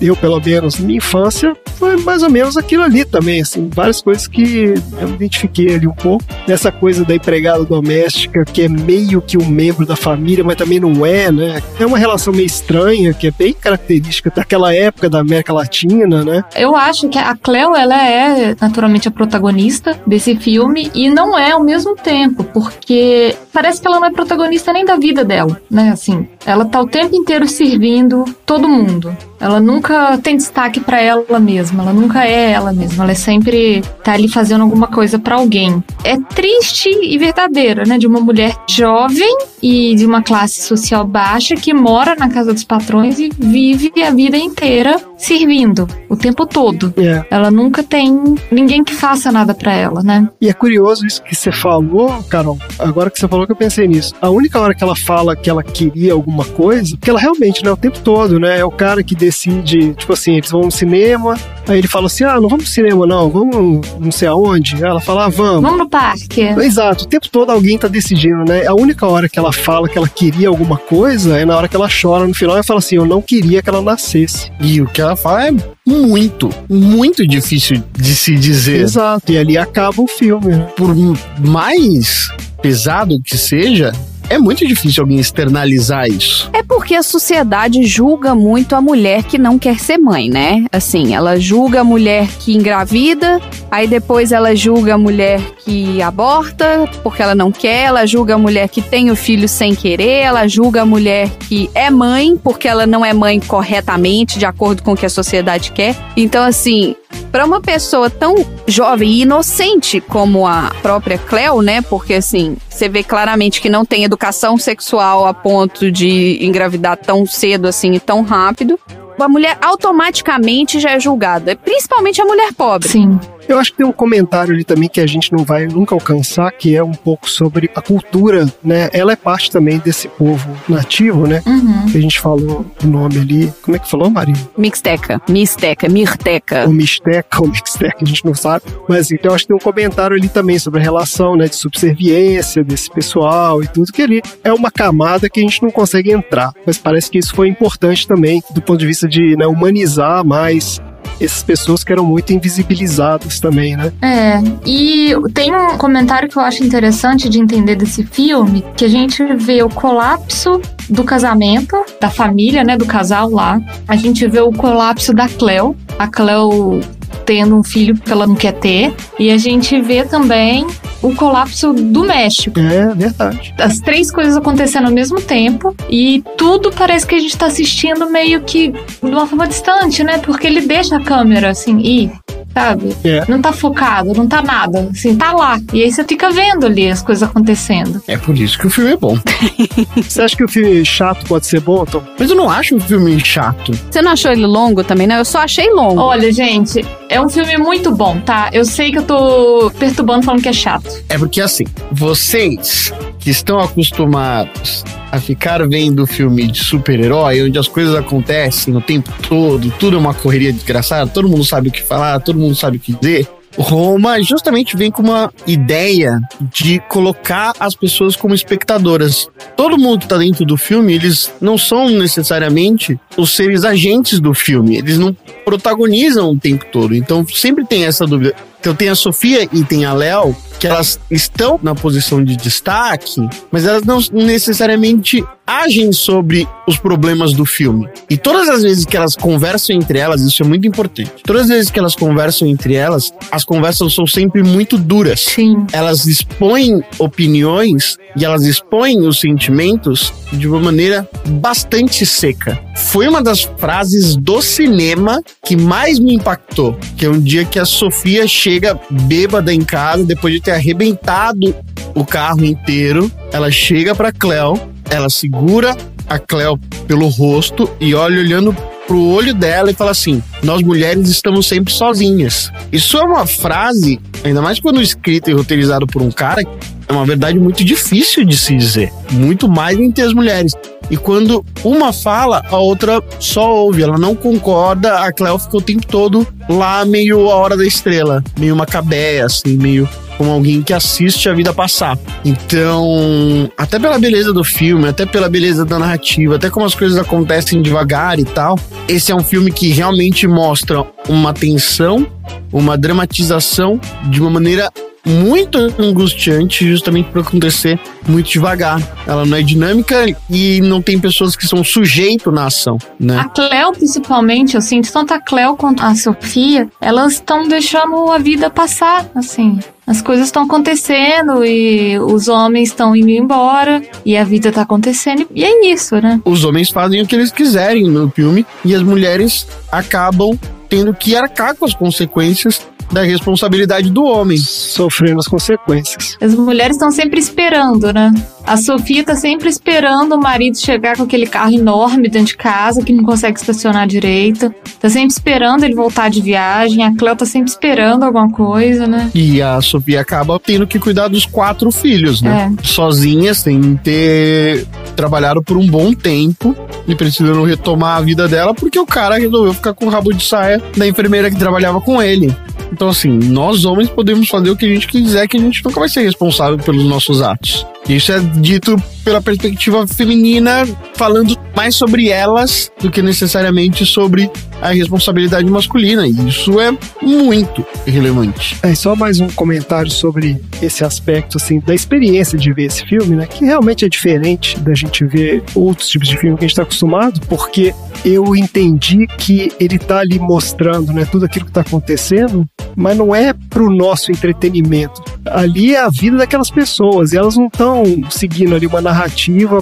eu pelo menos, minha infância foi mais ou menos aquilo ali também, assim, várias coisas que eu identifiquei ali um pouco. Nessa coisa da empregada doméstica, que é meio que um membro da família, mas também não é, né? É uma relação meio estranha, que é bem característica daquela época da América Latina, né? Eu acho que a Cleo, ela é naturalmente a protagonista desse filme e não é ao mesmo tempo, porque parece que ela não é protagonista nem da vida dela, né? Assim, ela tá o tempo inteiro servindo todo mundo. Ela nunca tem destaque pra ela mesma, ela nunca é ela mesma, ela é sempre tá ali fazendo alguma coisa pra alguém. É triste e verdadeira, né, de uma mulher jovem e de uma classe social baixa que mora na casa dos patrões e vive a vida inteira servindo o tempo todo. É. Ela nunca tem ninguém que faça nada pra ela, né? E é curioso isso que você falou, Carol. Agora que você falou que eu pensei nisso. A única hora que ela fala que ela queria alguma coisa, porque ela realmente, né, o tempo todo, né, é o cara que decide, tipo assim, eles vão no cinema, aí ele fala assim: ah, não vamos no cinema, não, vamos não sei aonde. Aí ela fala, ah, vamos. Vamos no parque. Exato, o tempo todo alguém tá decidindo, né? A única hora que ela fala que ela queria alguma coisa é na hora que ela chora no final e fala assim: Eu não queria que ela nascesse. E o que ela fala é muito, muito difícil de se dizer. Exato, e ali acaba o filme, né? Por mais pesado que seja, é muito difícil alguém externalizar isso. É porque a sociedade julga muito a mulher que não quer ser mãe, né? Assim, ela julga a mulher que engravida, aí depois ela julga a mulher que aborta porque ela não quer, ela julga a mulher que tem o filho sem querer, ela julga a mulher que é mãe porque ela não é mãe corretamente, de acordo com o que a sociedade quer. Então, assim, para uma pessoa tão jovem e inocente como a própria Cleo, né? Porque assim, você vê claramente que não tem educação sexual a ponto de engravidar tão cedo assim e tão rápido. A mulher automaticamente já é julgada, principalmente a mulher pobre. Sim. Eu acho que tem um comentário ali também que a gente não vai nunca alcançar, que é um pouco sobre a cultura, né? Ela é parte também desse povo nativo, né? Uhum. Que a gente falou o nome ali. Como é que falou, Marinho? Mixteca, misteca, mirteca. Ou Mixteca, ou Mixteca, a gente não sabe. Mas então acho que tem um comentário ali também sobre a relação, né? De subserviência desse pessoal e tudo, que ali é uma camada que a gente não consegue entrar. Mas parece que isso foi importante também, do ponto de vista de né, humanizar mais essas pessoas que eram muito invisibilizadas também, né? É, e tem um comentário que eu acho interessante de entender desse filme, que a gente vê o colapso do casamento, da família, né, do casal lá. A gente vê o colapso da Cleo, a Cleo tendo um filho que ela não quer ter, e a gente vê também o colapso do México. É verdade. As três coisas acontecendo ao mesmo tempo e tudo parece que a gente tá assistindo meio que de uma forma distante, né? Porque ele deixa a câmera assim ir, sabe? É. Não tá focado, não tá nada, assim, tá lá. E aí você fica vendo ali as coisas acontecendo. É por isso que o filme é bom. Você acha que o filme chato pode ser bom, Tom? Mas eu não acho um filme chato. Você não achou ele longo também, né? Eu só achei longo. Olha, gente, é um filme muito bom, tá? Eu sei que eu tô perturbando falando que é chato. É porque assim, vocês que estão acostumados a ficar vendo filme de super-herói, onde as coisas acontecem o tempo todo, tudo é uma correria desgraçada, todo mundo sabe o que falar, todo mundo sabe o que dizer. Roma justamente vem com uma ideia de colocar as pessoas como espectadoras. Todo mundo que tá dentro do filme, eles não são necessariamente os seres agentes do filme, eles não protagonizam o tempo todo. Então sempre tem essa dúvida. Então tem a Sofia e tem a Léo, que elas estão na posição de destaque, mas elas não necessariamente agem sobre os problemas do filme. E todas as vezes que elas conversam entre elas, isso é muito importante. Todas as vezes que elas conversam entre elas, as conversas são sempre muito duras. Sim. Elas expõem opiniões e elas expõem os sentimentos de uma maneira bastante seca. Foi uma das frases do cinema que mais me impactou, que é um dia que a Sofia chega bêbada em casa depois de ter arrebentado o carro inteiro. Ela chega pra Cleo, ela segura a Cleo pelo rosto e olha olhando pro olho dela e fala assim: Nós mulheres estamos sempre sozinhas. Isso é uma frase, ainda mais quando escrita e roteirizada por um cara, é uma verdade muito difícil de se dizer. Muito mais entre as mulheres. E quando uma fala, a outra só ouve, ela não concorda. A Cleo fica o tempo todo lá, meio a hora da estrela, meio macabeia, assim, meio como alguém que assiste a vida passar. Então, até pela beleza do filme, até pela beleza da narrativa, até como as coisas acontecem devagar e tal, esse é um filme que realmente mostra uma tensão, uma dramatização de uma maneira muito angustiante, justamente por acontecer muito devagar. Ela não é dinâmica e não tem pessoas que são sujeito na ação, né? A Cleo, principalmente, eu sinto tanto a Cleo quanto a Sofia, elas estão deixando a vida passar, assim. As coisas estão acontecendo e os homens estão indo embora e a vida tá acontecendo e é isso, né? Os homens fazem o que eles quiserem no filme e as mulheres acabam tendo que arcar com as consequências da responsabilidade do homem. Sofrendo as consequências. As mulheres estão sempre esperando, né? A Sofia tá sempre esperando o marido chegar com aquele carro enorme dentro de casa que não consegue estacionar direito. Tá sempre esperando ele voltar de viagem. A Cleo tá sempre esperando alguma coisa, né? E a Sofia acaba tendo que cuidar dos quatro filhos, né? É. Sozinha, sem ter trabalhado por um bom tempo e precisando retomar a vida dela porque o cara resolveu ficar com o rabo de saia da enfermeira que trabalhava com ele. Então, assim, nós homens podemos fazer o que a gente quiser, que a gente nunca vai ser responsável pelos nossos atos. Isso é dito pela perspectiva feminina, falando mais sobre elas do que necessariamente sobre a responsabilidade masculina. E isso é muito relevante. É, só mais um comentário sobre esse aspecto, assim, da experiência de ver esse filme, né? Que realmente é diferente da gente ver outros tipos de filme que a gente tá acostumado, porque eu entendi que ele tá ali mostrando, né, tudo aquilo que tá acontecendo, mas não é pro nosso entretenimento. Ali é a vida daquelas pessoas e elas não estão seguindo ali uma narrativa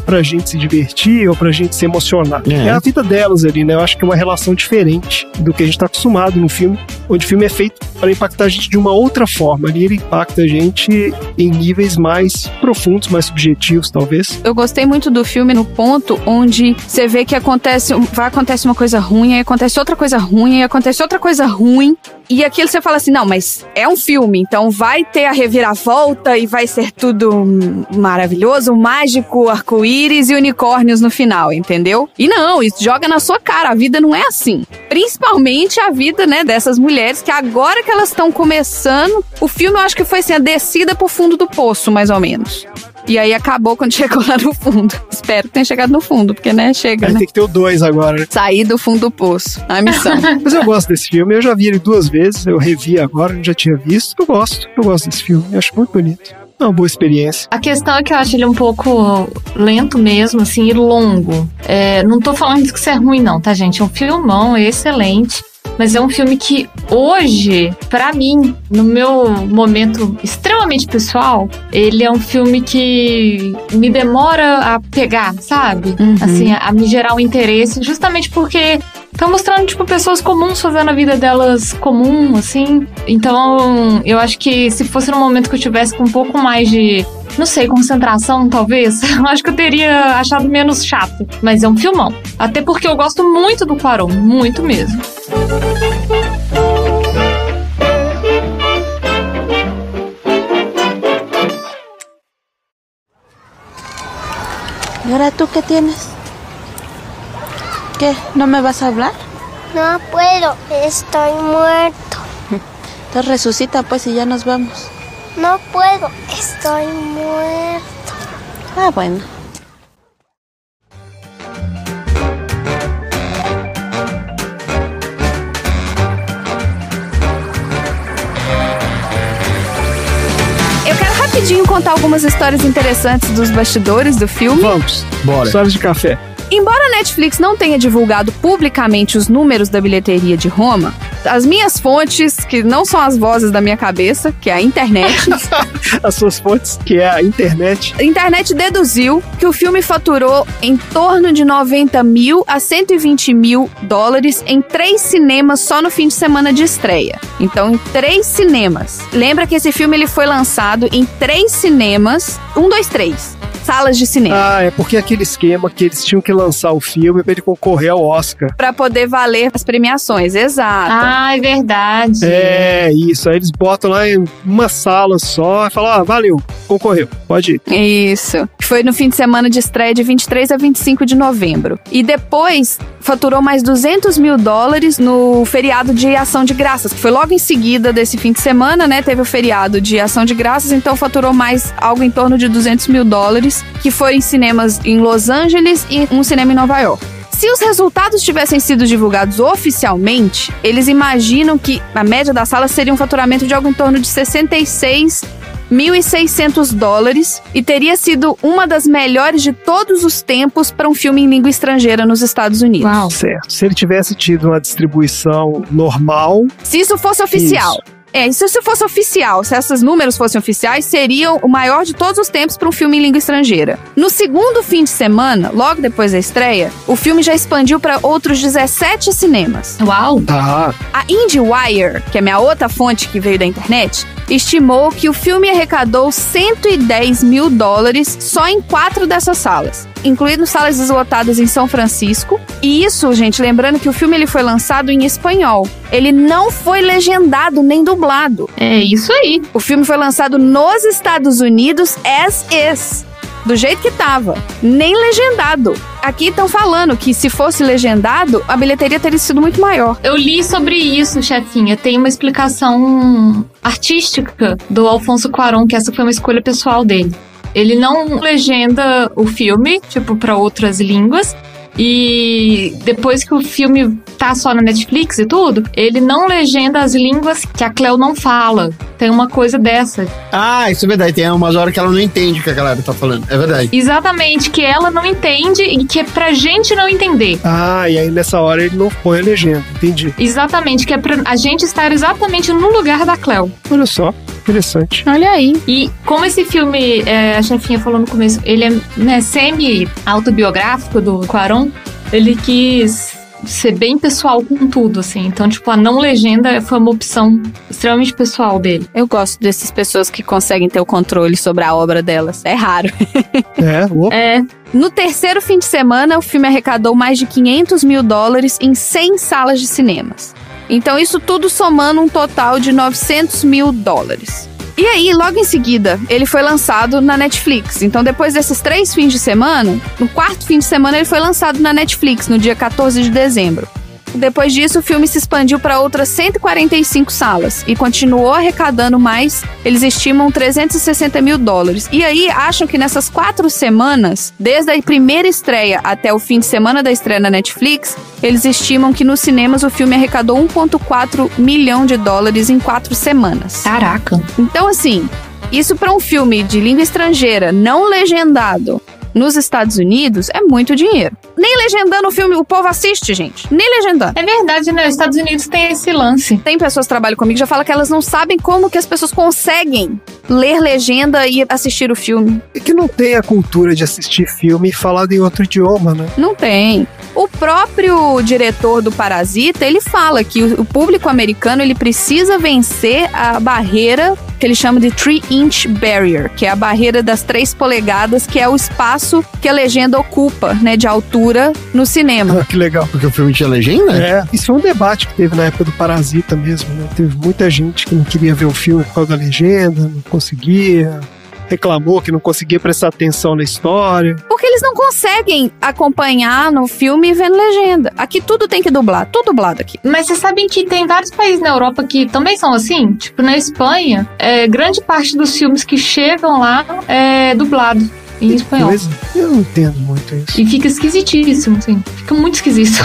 pra gente se divertir ou pra gente se emocionar. É. É. a vida delas ali, né? Eu acho que é uma relação diferente do que a gente tá acostumado no filme, onde o filme é feito para impactar a gente de uma outra forma. Ali ele impacta a gente em níveis mais profundos, mais subjetivos, talvez. Eu gostei muito do filme no ponto onde você vê que acontece, vai acontece uma coisa ruim, aí acontece outra coisa ruim, aí acontece outra coisa ruim. E aquilo você fala assim, não, mas é um filme, então vai ter a reviravolta e vai ser tudo maravilhoso, mágico, arco-íris e unicórnios no final, entendeu? E não, isso joga na sua cara, a vida não é assim. Principalmente a vida, né, dessas mulheres que agora que elas estão começando, o filme eu acho que foi assim, a descida pro fundo do poço, mais ou menos. E aí acabou quando chegou lá no fundo. Espero que tenha chegado no fundo, porque, né, chega, Aí né? tem que ter o dois agora, né? Sair do fundo do poço. A missão. Mas eu gosto desse filme, eu já vi ele duas vezes, eu revi agora, eu já tinha visto. Eu gosto, eu gosto desse filme, eu acho muito bonito. É uma boa experiência. A questão é que eu acho ele um pouco lento mesmo, assim, e longo. É, não tô falando que isso é ruim, não, tá, gente? É um filmão, é excelente. Mas é um filme que hoje, pra mim, no meu momento extremamente pessoal, ele é um filme que me demora a pegar, sabe? Uhum. Assim, a, a me gerar um interesse, justamente porque tá mostrando, tipo, pessoas comuns fazendo a vida delas comum, assim. Então, eu acho que se fosse num momento que eu tivesse com um pouco mais de não sei, concentração, talvez. Eu acho que eu teria achado menos chato. Mas é um filmão. Até porque eu gosto muito do Quaron, muito mesmo. ¿Y ahora tú qué tienes? ¿Qué? ¿No me vas a hablar? No puedo, estoy muerto. Entonces resucita pues y ya nos vamos. No puedo, estoy muerto. Ah, bueno. Eu quero rapidinho contar algumas histórias interessantes dos bastidores do filme. Vamos, Bora. histórias de café. Embora a Netflix não tenha divulgado publicamente os números da bilheteria de Roma, as minhas fontes, que não são as vozes da minha cabeça, que é a internet, As suas fontes, que é a internet. a internet deduziu que o filme faturou em torno de 90 mil a 120 mil dólares em três cinemas só no fim de semana de estreia. Então, em três cinemas. Lembra que esse filme ele foi lançado em três cinemas, um, dois, três, salas de cinema. Ah, é porque aquele esquema que eles tinham que lançar o filme pra ele concorrer ao Oscar. Pra poder valer as premiações, exato. Ah, é verdade. É, isso. Aí eles botam lá em uma sala só e falam: ah, valeu, concorreu, pode ir. Isso. Foi no fim de semana de estreia de 23 a 25 de novembro. E depois faturou mais 200 mil dólares no feriado de Ação de Graças, que foi logo em seguida desse fim de semana, né? Teve o feriado de Ação de Graças, então faturou mais algo em torno de 200 mil dólares, que foi em cinemas em Los Angeles e um cinema em Nova York. Se os resultados tivessem sido divulgados oficialmente, eles imaginam que a média da sala seria um faturamento de algo em torno de 66 1.600 dólares e teria sido uma das melhores de todos os tempos para um filme em língua estrangeira nos Estados Unidos. Uau. Certo. Se ele tivesse tido uma distribuição normal, Se isso fosse oficial. Isso. É, isso se fosse oficial, se esses números fossem oficiais, seriam o maior de todos os tempos para um filme em língua estrangeira. No segundo fim de semana, logo depois da estreia, o filme já expandiu para outros 17 cinemas. Uau! Tá. A IndieWire, que é minha outra fonte que veio da internet, estimou que o filme arrecadou 110 mil dólares só em quatro dessas salas, incluindo salas esgotadas em São Francisco. E isso, gente, lembrando que o filme ele foi lançado em espanhol. Ele não foi legendado nem dublado. É isso aí. O filme foi lançado nos Estados Unidos as is. Do jeito que tava, nem legendado. Aqui estão falando que se fosse legendado, a bilheteria teria sido muito maior. Eu li sobre isso, chefinha. Tem uma explicação artística do Alfonso Cuarón, que essa foi uma escolha pessoal dele. Ele não legenda o filme, tipo, para outras línguas. E depois que o filme tá só na Netflix e tudo, ele não legenda as línguas que a Cleo não fala. Tem uma coisa dessa. Ah, isso é verdade. Tem umas horas que ela não entende o que a galera tá falando. É verdade. Exatamente, que ela não entende e que é pra gente não entender. Ah, e aí nessa hora ele não põe a legenda, entendi. Exatamente, que é pra a gente estar exatamente no lugar da Cleo. Olha só, interessante. Olha aí. E como esse filme, é, a chefinha falou no começo, ele é né, semi-autobiográfico do Quaron, ele quis ser bem pessoal com tudo, assim. Então, tipo, a não legenda foi uma opção extremamente pessoal dele. Eu gosto dessas pessoas que conseguem ter o controle sobre a obra delas. É raro. É, opa. É, No terceiro fim de semana, o filme arrecadou mais de 500 mil dólares em 100 salas de cinemas. Então, isso tudo somando um total de 900 mil dólares. E aí, logo em seguida, ele foi lançado na Netflix. Então, depois desses três fins de semana, no quarto fim de semana, ele foi lançado na Netflix, no dia 14 de dezembro. Depois disso, o filme se expandiu para outras 145 salas e continuou arrecadando mais. Eles estimam 360 mil dólares. E aí, acham que nessas quatro semanas, desde a primeira estreia até o fim de semana da estreia na Netflix, eles estimam que nos cinemas o filme arrecadou 1,4 milhão de dólares em quatro semanas. caraca. Então, assim, isso para um filme de língua estrangeira não legendado nos Estados Unidos é muito dinheiro. Nem legendando o filme, o povo assiste, gente. Nem legendando. É verdade, né? Os Estados Unidos tem esse lance. Tem pessoas que trabalham comigo que já falam que elas não sabem como que as pessoas conseguem ler legenda e assistir o filme. É que não tem a cultura de assistir filme falado em outro idioma, né? Não tem. O próprio diretor do Parasita, ele fala que o o público americano ele precisa vencer a barreira que ele chama de three inch barrier, que é a barreira das três polegadas, que é o espaço que a legenda ocupa, né, de altura no cinema. Ah, que legal. Porque o filme tinha legenda? É, isso foi um debate que teve na época do Parasita mesmo, né? Teve muita gente que não queria ver o filme por causa da legenda, não conseguia, reclamou que não conseguia prestar atenção na história. Porque eles não conseguem acompanhar no filme vendo legenda. Aqui tudo tem que dublar, tudo dublado aqui. Mas vocês sabem que tem vários países na Europa que também são assim? Tipo, na Espanha, é, grande parte dos filmes que chegam lá é dublado em espanhol. Coisa. Eu não entendo muito isso. E fica esquisitíssimo, assim. Fica muito esquisito.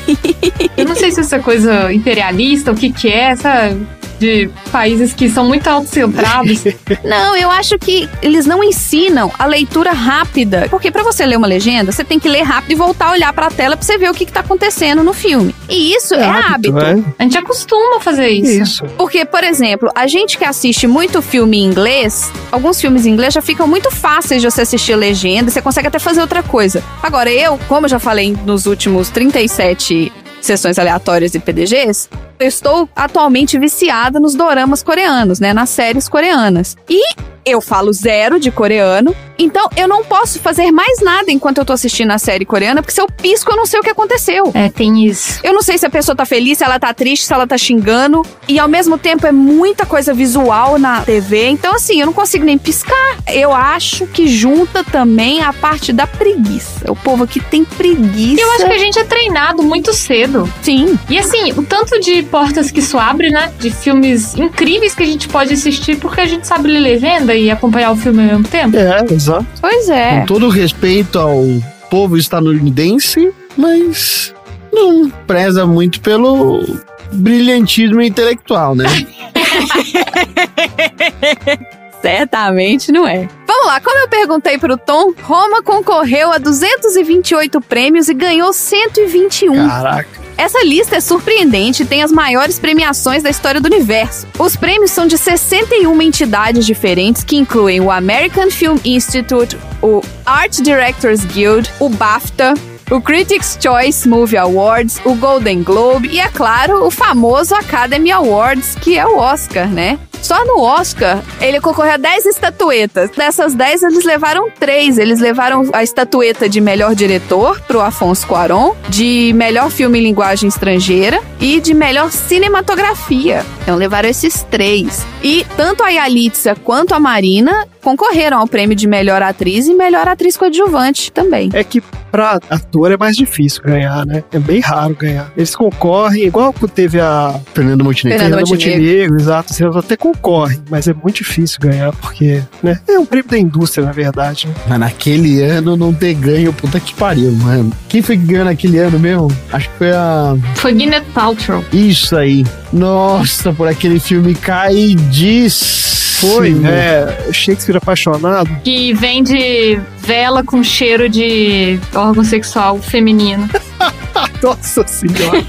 Eu não sei se essa coisa imperialista, o que que é, essa de países que são muito autocentrados. Não, eu acho que eles não ensinam a leitura rápida. Porque pra você ler uma legenda, você tem que ler rápido e voltar a olhar pra tela pra você ver o que, que tá acontecendo no filme. E isso é, hábito. é? A gente acostuma a fazer isso. Isso. Porque, por exemplo, a gente que assiste muito filme em inglês, alguns filmes em inglês já ficam muito fáceis de você assistir a legenda, você consegue até fazer outra coisa. Agora, eu, como eu já falei nos últimos 37 sessões aleatórias e PDGs, eu estou atualmente viciada nos doramas coreanos, né? Nas séries coreanas. E eu falo zero de coreano, então eu não posso fazer mais nada enquanto eu tô assistindo a série coreana, porque se eu pisco, eu não sei o que aconteceu. É, tem isso. Eu não sei se a pessoa tá feliz, se ela tá triste, se ela tá xingando. E ao mesmo tempo é muita coisa visual na TV. Então, assim, eu não consigo nem piscar. Eu acho que junta também a parte da preguiça. O povo aqui tem preguiça. Eu acho que a gente é treinado muito cedo. Sim. E assim, o tanto de portas que isso abre, né? De filmes incríveis que a gente pode assistir porque a gente sabe ler legenda e acompanhar o filme ao mesmo tempo. É, exato. Pois é. Com todo respeito ao povo estadunidense, mas não preza muito pelo brilhantismo intelectual, né? Certamente não é. Vamos lá, como eu perguntei pro Tom, Roma concorreu a 228 prêmios e ganhou 121. Caraca. Essa lista é surpreendente e tem as maiores premiações da história do universo. Os prêmios são de 61 entidades diferentes que incluem o American Film Institute, o Art Directors Guild, o BAFTA, o Critics' Choice Movie Awards, o Golden Globe e, é claro, o famoso Academy Awards, que é o Oscar, né? Só no Oscar, ele concorreu a 10 estatuetas. Dessas 10, eles levaram três. Eles levaram a estatueta de melhor diretor pro Afonso Cuarón, de melhor filme em linguagem estrangeira e de melhor cinematografia. Então levaram esses três. E tanto a Yalitza quanto a Marina concorreram ao prêmio de melhor atriz e melhor atriz coadjuvante também. É que pra ator é mais difícil ganhar, né? É bem raro ganhar. Eles concorrem, igual teve a Fernando Montenegro. Fernanda Fernanda Montenegro, exato. Eles até concorrem, mas é muito difícil ganhar, porque, né? É um prêmio da indústria, na verdade. né? Mas naquele ano não ter ganho, puta que pariu, mano. Quem foi que ganhou naquele ano mesmo? Acho que foi a. Foi Gwyneth Paltrow. Isso aí. Nossa, por aquele filme caidíssimo. Foi, é, Shakespeare apaixonado. Que vende vela com cheiro de órgão sexual feminino. Nossa senhora.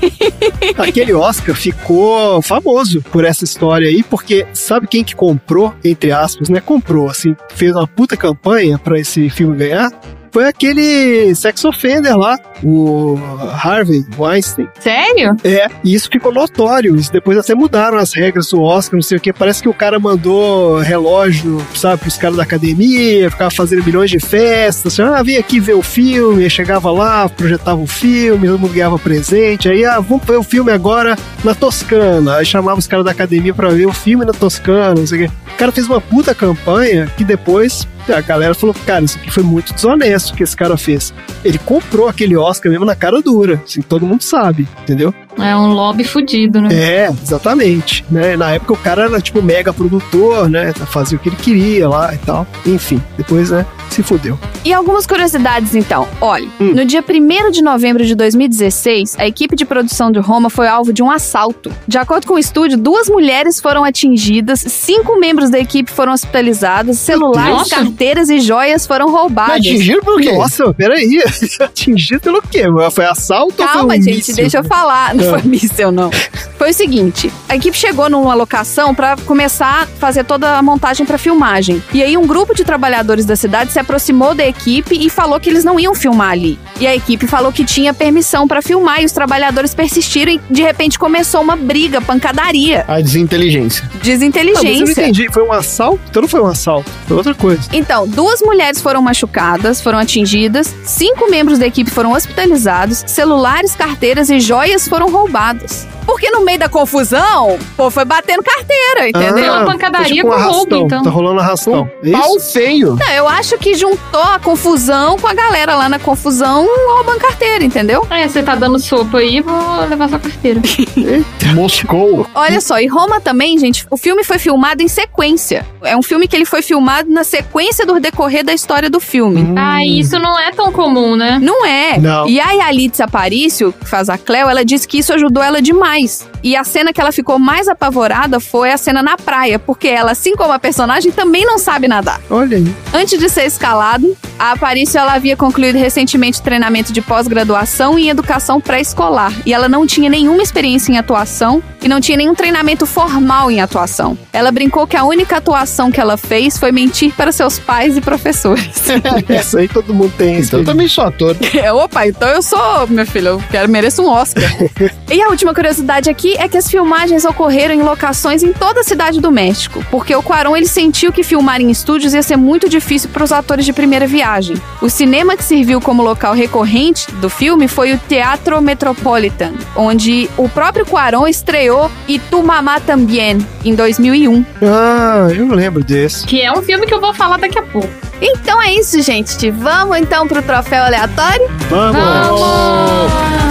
Aquele Oscar ficou famoso por essa história aí, porque sabe quem que comprou, entre aspas, né? Comprou, assim, fez uma puta campanha pra esse filme ganhar? Foi aquele sex offender lá, o Harvey Weinstein. Sério? É, e isso ficou notório. Isso depois até mudaram as regras do Oscar, não sei o que. Parece que o cara mandou relógio, sabe, pros caras da academia, ficava fazendo milhões de festas. Assim, ah, vem aqui ver o filme. Chegava lá, projetava o filme, todo mundo ganhava presente. Aí, ah, vamos ver o filme agora na Toscana. Aí chamava os caras da academia pra ver o filme na Toscana, não sei o que. O cara fez uma puta campanha que depois a galera falou, cara, isso aqui foi muito desonesto que esse cara fez. Ele comprou aquele Oscar mesmo na cara dura, assim, todo mundo sabe, entendeu? É um lobby fudido, né? É, exatamente. Né? Na época o cara era tipo mega produtor, né? Fazia o que ele queria lá e tal. Enfim, depois, né? Se fudeu. E algumas curiosidades, então. Olha, Hum. no dia 1 de novembro de 2016, a equipe de produção de Roma foi alvo de um assalto. De acordo com o estúdio, duas mulheres foram atingidas, cinco membros da equipe foram hospitalizados, celulares, Nossa. carteiras e joias foram Mas roubadas. atingiram por quê? Nossa, peraí. Atingido pelo quê? Foi assalto ou foi Calma, um gente, míssil? deixa eu falar. Não Ah. foi míssel, não. Foi o seguinte: a equipe chegou numa locação pra começar a fazer toda a montagem pra filmagem. E aí, um grupo de trabalhadores da cidade se aproximou da equipe e falou que eles não iam filmar ali. E a equipe falou que tinha permissão pra filmar e os trabalhadores persistiram e de repente começou uma briga, pancadaria, A desinteligência. Não, mas eu não desinteligência. entendi. Foi um assalto? Então não foi um assalto. Foi outra coisa. Então, duas mulheres foram machucadas, foram atingidas, cinco membros da equipe foram hospitalizados, celulares, carteiras e joias foram roubadas. Porque no meio da confusão, pô, foi batendo carteira, entendeu? uma pancadaria foi tipo um com roubo, arrastão. então. Tá rolando arrastão. É Pau isso? feio. Não, eu acho que juntou a confusão com a galera lá na confusão roubando carteira, entendeu? É, você tá dando sopa aí, vou levar sua carteira. Moscou. Olha só, e Roma também, gente, o filme foi filmado em sequência. É um filme que ele foi filmado na sequência do decorrer da história do filme. Ah, isso não é tão comum, né? Não é. Não. E a Yalitza Aparicio, que faz a Cleo, ela disse que isso ajudou ela demais. E a cena que ela ficou mais apavorada foi a cena na praia, porque ela, assim como a personagem, também não sabe nadar. Olha aí. Antes de ser escalado, a Aparicio ela havia concluído recentemente treinamento de pós-graduação em educação pré-escolar. E ela não tinha nenhuma experiência em atuação e não tinha nenhum treinamento formal em atuação. Ela brincou que a única atuação que ela fez foi mentir para seus pais e professores. Essa aí todo mundo tem. Então eu também sou ator. É, Opa, então eu sou, meu filho, eu quero, mereço um Oscar. e a última curiosidade aqui é que as filmagens ocorreram em locações em toda a cidade do México, porque o Cuarón ele sentiu que filmar em estúdios ia ser muito difícil para os atores de primeira viagem. O cinema que serviu como local recorrente do filme foi o Teatro Metropolitan, onde o próprio Cuarón estreou E Tu Mamá Tambien em 2001. Ah, eu lembro desse. Que é um filme que eu vou falar daqui a pouco. Então é isso, gente. Vamos então pro troféu aleatório? Vamos! Vamos!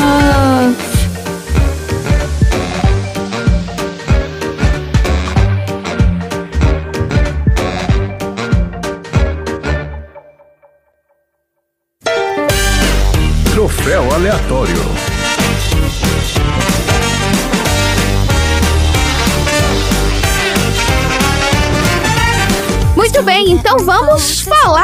Aleatório.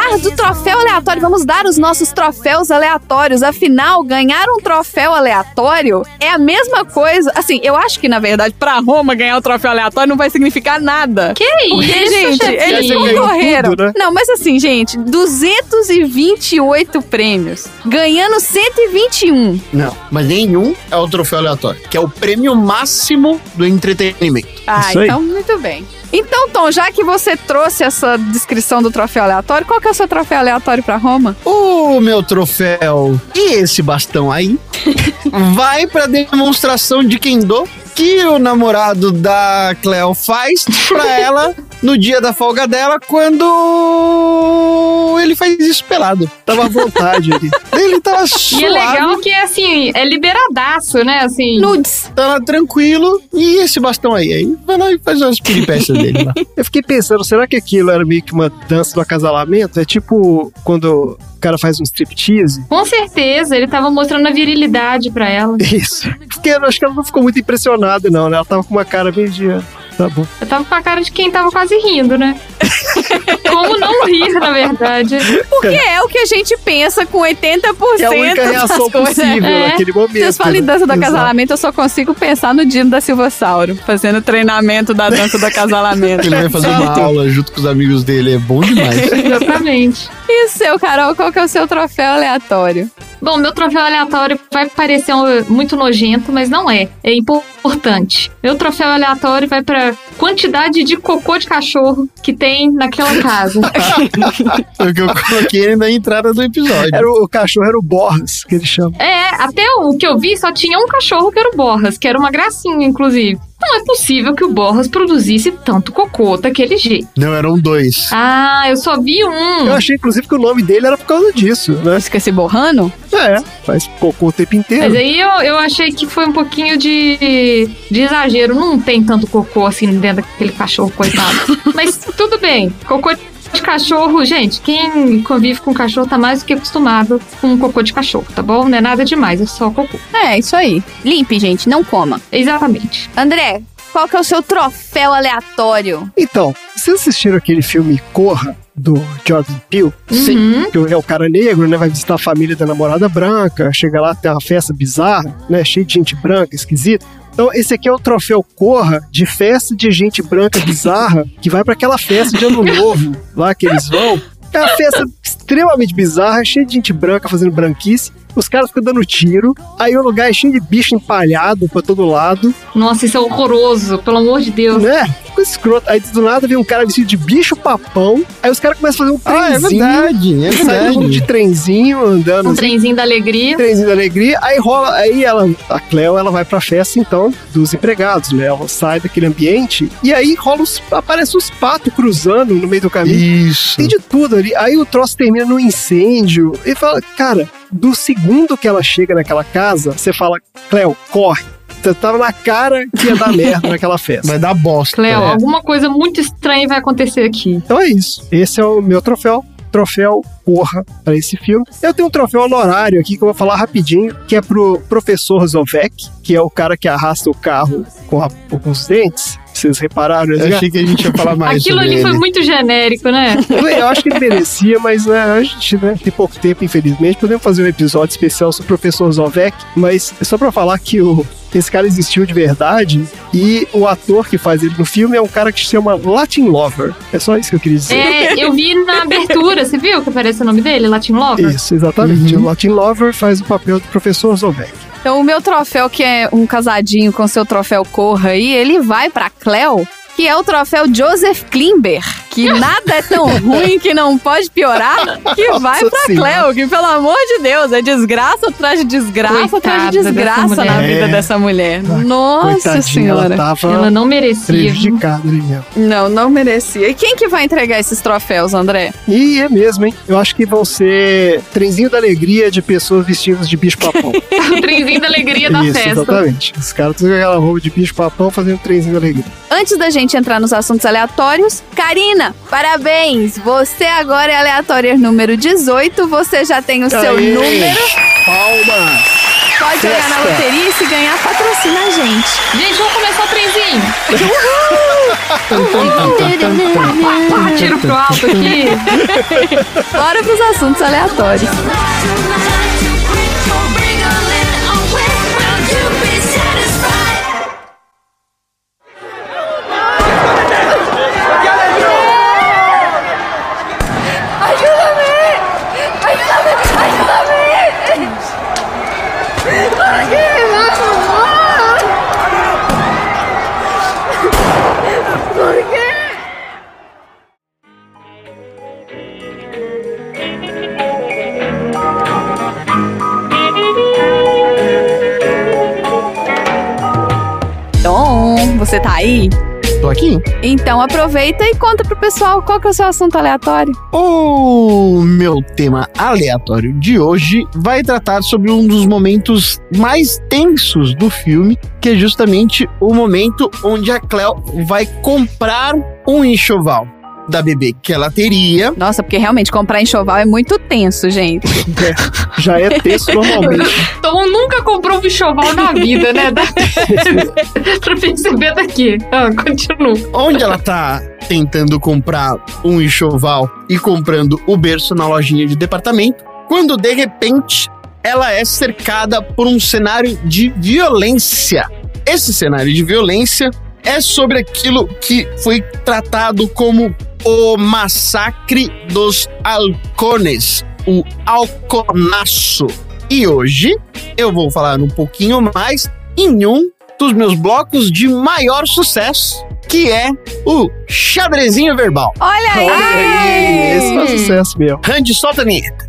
Falar do troféu aleatório. Vamos dar os nossos troféus aleatórios. Afinal, ganhar um troféu aleatório é a mesma coisa. Assim, eu acho que na verdade, pra Roma ganhar o troféu aleatório não vai significar nada. Que Porque, isso, gente, chefinho? eles concorreram. tudo, né? Não, mas assim, gente, 228 prêmios, ganhando 121. Não, mas nenhum é o troféu aleatório, que é o prêmio máximo do entretenimento. Ah, Isso aí. então muito bem. Então, Tom, já que você trouxe essa descrição do troféu aleatório, qual que é o seu troféu aleatório pra Roma? O meu troféu e esse bastão aí vai pra demonstração de Kendo que o namorado da Cleo faz pra ela no dia da folga dela quando ele faz isso pelado. Tava à vontade ali. Ele tava E suave, é legal que, assim, é liberadaço, né? Assim, Nudes. tava tranquilo e esse bastão aí, aí vai lá e faz umas peripécias dele lá. Eu fiquei pensando, será que aquilo era meio que uma dança do acasalamento? É tipo quando o cara faz um striptease? com certeza, ele tava mostrando a virilidade pra ela. Isso. Porque eu acho que ela não ficou muito impressionada, não, né? Ela tava com uma cara meio de. "Ah, Tá bom. Eu tava com a cara de quem tava quase rindo, né? Como não rir, na verdade. Porque é o que a gente pensa com 80% É a única das reação coisas. possível É. naquele momento. Vocês falam em né? dança do Exato. acasalamento, eu só consigo pensar no Dino da Silva Sauro, fazendo treinamento da dança do acasalamento. Ele vai fazer uma aula junto com os amigos dele, é bom demais. Exatamente. E o seu, Carol, qual que é o seu troféu aleatório? Bom, meu troféu aleatório vai parecer muito nojento, mas não é. É importante. Meu troféu aleatório vai pra quantidade de cocô de cachorro que tem naquela casa. Foi o que eu coloquei na entrada do episódio. Era o, o cachorro era o Borras, que ele chama. É, até o que eu vi só tinha um cachorro que era o Borras, que era uma gracinha, inclusive. Não é possível que o Borras produzisse tanto cocô daquele jeito. Não, eram dois. Ah, eu só vi um. Eu achei, inclusive, que o nome dele era por causa disso, né? Esqueci borrando? É, faz cocô o tempo inteiro. Mas aí eu, eu achei que foi um pouquinho de, de exagero. Não tem tanto cocô assim dentro daquele cachorro, coitado. Mas tudo bem. Cocô de cachorro, gente, quem convive com cachorro tá mais do que acostumado com cocô de cachorro, tá bom? Não é nada demais, é só cocô. É, isso aí. Limpe, gente, não coma. Exatamente. André, qual que é o seu troféu aleatório? Então, vocês assistiram aquele filme Corra, do Jordan Peele? Uhum. Que é o cara negro, né? Vai visitar a família da namorada branca, chega lá, tem uma festa bizarra, né? Cheio de gente branca, esquisita. Então, esse aqui é o troféu Corra de festa de gente branca bizarra que vai pra aquela festa de ano novo lá que eles vão. É uma festa extremamente bizarra, cheia de gente branca fazendo branquice. Os caras ficam dando tiro. Aí o lugar é cheio de bicho empalhado pra todo lado, Nossa, isso é horroroso, pelo amor de Deus. né? Coisa escrota. Aí do nada vem um cara vestido de bicho papão. Aí os caras começam a fazer um Ah, é trenzinho. verdade, é mundo de verdade. trenzinho, andando Um assim. trenzinho da alegria. trenzinho da alegria, aí rola, aí ela, a Cleo, ela vai pra festa então dos empregados, né? Ela sai daquele ambiente e aí rola os, aparece os patos cruzando no meio do caminho. Isso. Tem de tudo ali. Aí o troço termina num incêndio e fala, cara, do segundo que ela chega naquela casa, você fala, Cleo, corre. Você tava na cara que ia dar merda naquela festa. Vai dar bosta. Cleo, É. alguma coisa muito estranha vai acontecer aqui. Então é isso. Esse é o meu troféu. Troféu Porra para esse filme. Eu tenho um troféu honorário aqui que eu vou falar rapidinho, que é pro professor Zovek, que é o cara que arrasta o carro com, a- com os dentes. Vocês repararam? Eu achei que a gente ia falar mais Aquilo sobre ali foi ele. muito genérico, né? Eu acho que ele merecia, mas né, a gente né, tem pouco tempo, infelizmente. Podemos fazer um episódio especial sobre o professor Zovek, mas é só pra falar que o, esse cara existiu de verdade e o ator que faz ele no filme é um cara que se chama Latin Lover. É só isso que eu queria dizer. É, eu vi na abertura, você viu que aparece o nome dele? Latin Lover? Isso, exatamente. O Latin Lover faz o papel do professor Zovek. Então, o meu troféu, que é um casadinho com seu troféu Corra aí, ele vai pra Cleo, que é o troféu Joseph Klimber. Que nada é tão ruim que não pode piorar, que vai Nossa pra Senhora. Cleo, que pelo amor de Deus, é desgraça atrás de desgraça atrás de desgraça na vida É. dessa mulher. Nossa Coitadinha, senhora. ela tava Ela não merecia. prejudicada. Não, não merecia. E quem que vai entregar esses troféus, André? E é mesmo, hein? Eu acho que vão ser trenzinho da alegria de pessoas vestidas de bicho papão. o trenzinho da alegria da Isso, festa. exatamente. Os caras com aquela roupa de bicho papão fazendo trenzinho da alegria. Antes da gente entrar nos assuntos aleatórios, Karina, parabéns! Você agora é aleatória número 18, você já tem o seu Aê! número. Palmas! Pode jogar na Festa. loteria e se ganhar, patrocina a gente. Gente, vamos começar o trenzinho. tiro pro alto aqui. Bora pros assuntos aleatórios. Você tá aí? Tô aqui. Então aproveita e conta pro pessoal qual que é o seu assunto aleatório. O meu tema aleatório de hoje vai tratar sobre um dos momentos mais tensos do filme, que é justamente o momento onde a Cleo vai comprar um enxoval da bebê que ela teria. Nossa, porque realmente comprar enxoval é muito tenso, gente. Já é texto normalmente. Tom nunca comprou um enxoval na vida, né? Dá pra perceber daqui. Ah, continua. Onde ela tá tentando comprar um enxoval e comprando o berço na lojinha de departamento, quando de repente ela é cercada por um cenário de violência. Esse cenário de violência é sobre aquilo que foi tratado como o massacre dos halcones, o halconaço. E hoje eu vou falar um pouquinho mais em um dos meus blocos de maior sucesso, que é o xadrezinho verbal. Olha aí! Olha aí, esse foi um sucesso mesmo. Randy, solta a vinheta.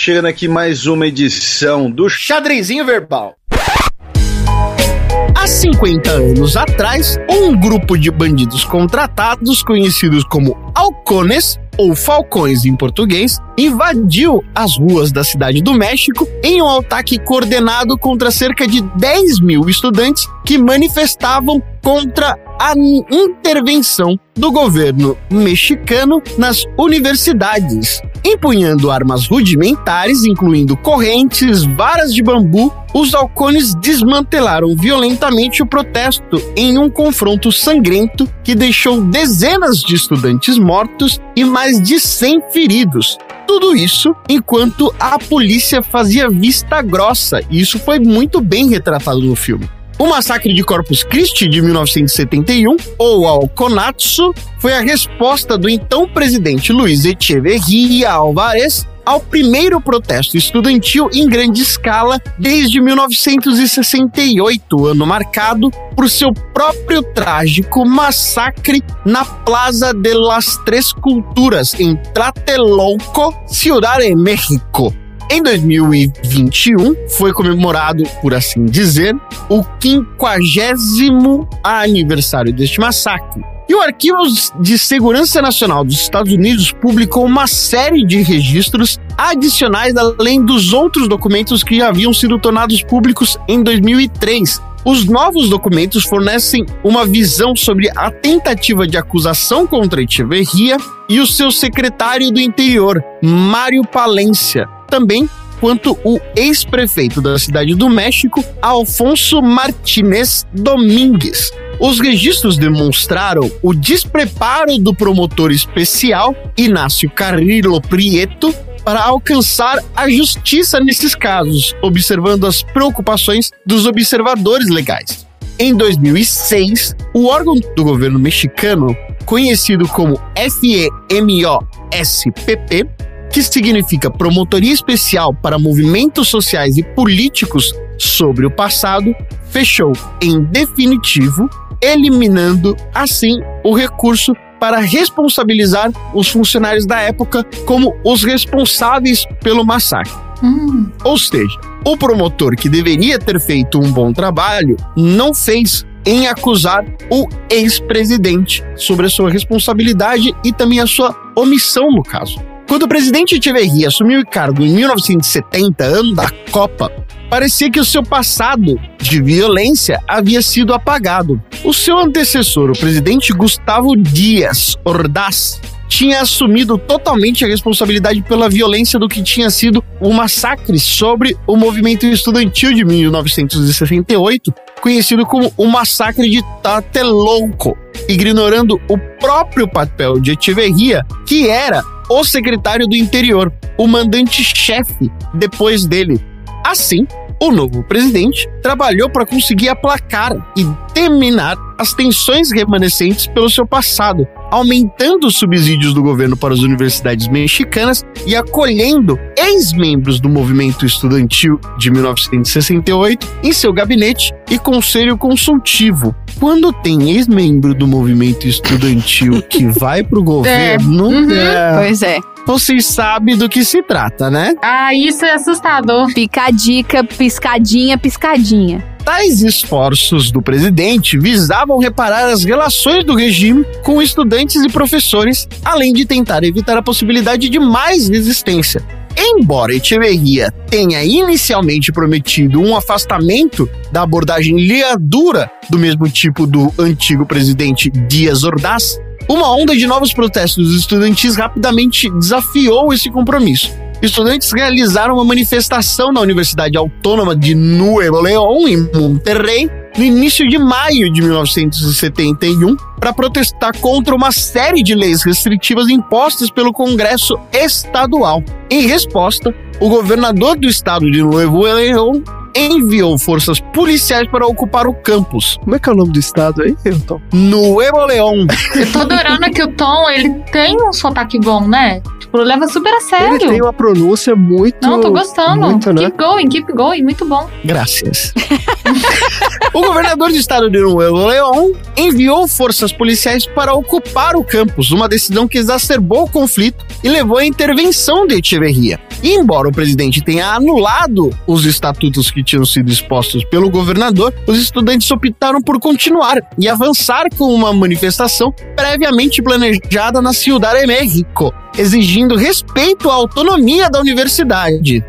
Chegando aqui mais uma edição do Xadrezinho Verbal. Há 50 anos atrás, um grupo de bandidos contratados, conhecidos como halcones, ou falcões em português, invadiu as ruas da cidade do México em um ataque coordenado contra cerca de 10 mil estudantes que manifestavam contra a intervenção do governo mexicano nas universidades. Empunhando armas rudimentares, incluindo correntes, varas de bambu, os halcones desmantelaram violentamente o protesto em um confronto sangrento que deixou dezenas de estudantes mortos e mais de 100 feridos. Tudo isso enquanto a polícia fazia vista grossa, e isso foi muito bem retratado no filme. O massacre de Corpus Christi de 1971, ou Alconatsu, foi a resposta do então presidente Luiz Echeverria Alvarez ao primeiro protesto estudantil em grande escala desde 1968, ano marcado por seu próprio trágico massacre na Plaza de las Tres Culturas, em Tlatelolco, Ciudad de México. Em 2021, foi comemorado, por assim dizer, o 50 aniversário deste massacre. E o Arquivo de Segurança Nacional dos Estados Unidos publicou uma série de registros adicionais além dos outros documentos que haviam sido tornados públicos em 2003. Os novos documentos fornecem uma visão sobre a tentativa de acusação contra Echeverria e o seu secretário do interior, Mário Palência, também quanto o ex-prefeito da cidade do México, Alfonso Martínez Domingues. Os registros demonstraram o despreparo do promotor especial Inácio Carrillo Prieto para alcançar a justiça nesses casos, observando as preocupações dos observadores legais. Em 2006, o órgão do governo mexicano, conhecido como FEMOSPP, que significa Promotoria Especial para Movimentos Sociais e Políticos sobre o Passado, fechou em definitivo, eliminando assim o recurso para responsabilizar os funcionários da época como os responsáveis pelo massacre. Hum. Ou seja, o promotor que deveria ter feito um bom trabalho não fez em acusar o ex-presidente sobre a sua responsabilidade e também a sua omissão no caso. Quando o presidente Echeverria assumiu o cargo em 1970, ano da Copa, parecia que o seu passado de violência havia sido apagado. O seu antecessor, o presidente Gustavo Dias Ordaz, tinha assumido totalmente a responsabilidade pela violência do que tinha sido o massacre sobre o movimento estudantil de 1968, conhecido como o massacre de Tlatelolco, ignorando o próprio papel de Echeverria, que era o secretário do interior, o mandante-chefe depois dele. Assim, o novo presidente trabalhou para conseguir aplacar e terminar as tensões remanescentes pelo seu passado, aumentando os subsídios do governo para as universidades mexicanas e acolhendo ex-membros do movimento estudantil de 1968 em seu gabinete e conselho consultivo. Quando tem ex-membro do movimento estudantil que vai pro governo, Uhum. Pois é. vocês sabem do que se trata, né? Ah, isso é assustador. Fica a dica, piscadinha, piscadinha. Tais esforços do presidente visavam reparar as relações do regime com estudantes e professores, além de tentar evitar a possibilidade de mais resistência. Embora Echeverria tenha inicialmente prometido um afastamento da abordagem liadura do mesmo tipo do antigo presidente Dias Ordaz, uma onda de novos protestos estudantis rapidamente desafiou esse compromisso. Estudantes realizaram uma manifestação na Universidade Autônoma de Nuevo León, em Monterrey, no início de maio de 1971, para protestar contra uma série de leis restritivas impostas pelo Congresso Estadual. Em resposta, o governador do estado de Nuevo León enviou forças policiais para ocupar o campus. Como é que é o nome do estado aí, Elton? Nuevo León. Eu tô adorando que o Tom, ele tem um sotaque bom, né? Tipo, leva super a sério. Ele tem uma pronúncia muito. Não, tô gostando. Muito, né? Keep going, keep going, muito bom. Graças. O governador do estado de Nuevo León enviou forças policiais para ocupar o campus, uma decisão que exacerbou o conflito e levou à intervenção de Echeverria. E embora o presidente tenha anulado os estatutos que tinham sido expostos pelo governador, os estudantes optaram por continuar e avançar com uma manifestação previamente planejada na Ciudad de México, exigindo respeito à autonomia da universidade.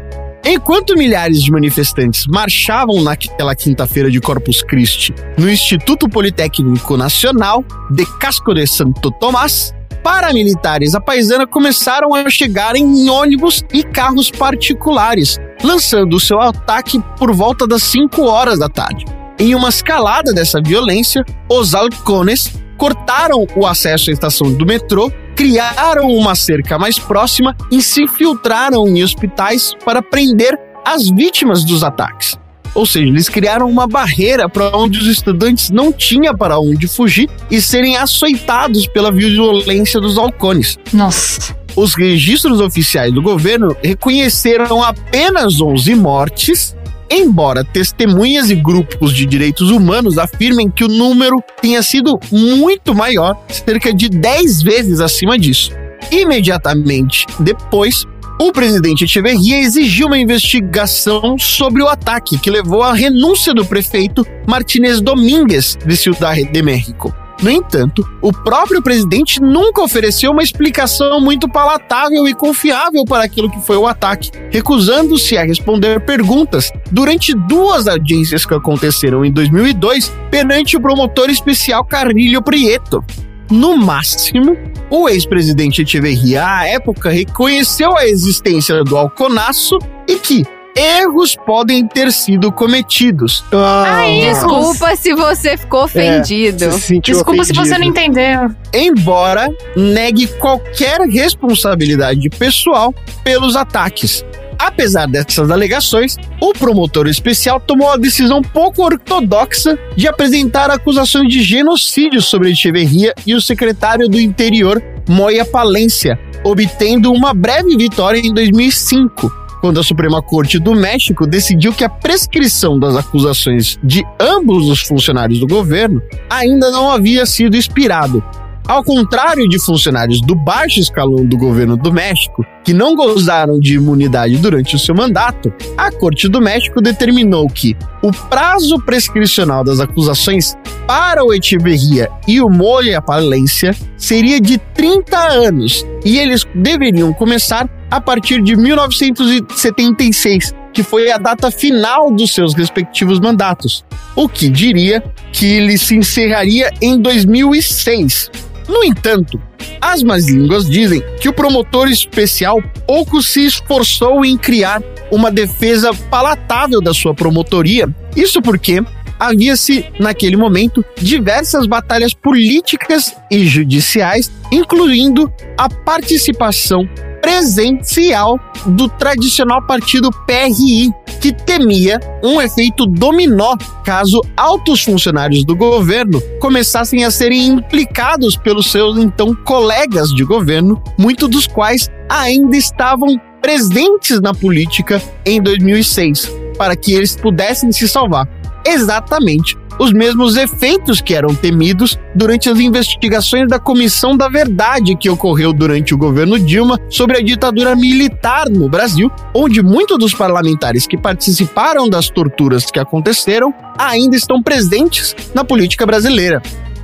Enquanto milhares de manifestantes marchavam naquela quinta-feira de Corpus Christi no Instituto Politécnico Nacional de Casco de Santo Tomás, paramilitares à paisana começaram a chegar em ônibus e carros particulares, lançando seu ataque por volta das 5 horas da tarde. Em uma escalada dessa violência, os halcones cortaram o acesso à estação do metrô, criaram uma cerca mais próxima e se infiltraram em hospitais para prender as vítimas dos ataques. Ou seja, eles criaram uma barreira para onde os estudantes não tinham para onde fugir e serem açoitados pela violência dos halcones. Nossa. Os registros oficiais do governo reconheceram apenas 11 mortes, embora testemunhas e grupos de direitos humanos afirmem que o número tenha sido muito maior, cerca de 10 vezes acima disso. Imediatamente depois, o presidente Echeverria exigiu uma investigação sobre o ataque, que levou à renúncia do prefeito Martínez Domínguez de Ciudad de México. No entanto, o próprio presidente nunca ofereceu uma explicação muito palatável e confiável para aquilo que foi o ataque, recusando-se a responder perguntas durante duas audiências que aconteceram em 2002 perante o promotor especial Carrilho Prieto. No máximo, o ex-presidente Echeverria, à época, reconheceu a existência do alconaço e que erros podem ter sido cometidos. Ah, Desculpa se você ficou ofendido. você se Desculpa se você não ofendido. entendeu. embora negue qualquer responsabilidade pessoal pelos ataques. Apesar dessas alegações, o promotor especial tomou a decisão pouco ortodoxa de apresentar acusações de genocídio sobre Echeverria e o secretário do Interior, Moya Palência, obtendo uma breve vitória em 2005, quando a Suprema Corte do México decidiu que a prescrição das acusações de ambos os funcionários do governo ainda não havia sido expirado. Ao contrário de funcionários do baixo escalão do governo do México, que não gozaram de imunidade durante o seu mandato, a Corte do México determinou que o prazo prescricional das acusações para o Echeverria e o Molha Palência seria de 30 anos e eles deveriam começar a partir de 1976, que foi a data final dos seus respectivos mandatos, o que diria que ele se encerraria em 2006. No entanto, as más línguas dizem que o promotor especial pouco se esforçou em criar uma defesa palatável da sua promotoria. Isso porque havia-se, naquele momento, diversas batalhas políticas e judiciais, incluindo a participação presencial do tradicional partido PRI, que temia um efeito dominó caso altos funcionários do governo começassem a serem implicados pelos seus então colegas de governo, muitos dos quais ainda estavam presentes na política em 2006, para que eles pudessem se salvar. Exatamente os mesmos efeitos que eram temidos durante as investigações da Comissão da Verdade que ocorreu durante o governo Dilma sobre a ditadura militar no Brasil, onde muitos dos parlamentares que participaram das torturas que aconteceram ainda estão presentes na política brasileira.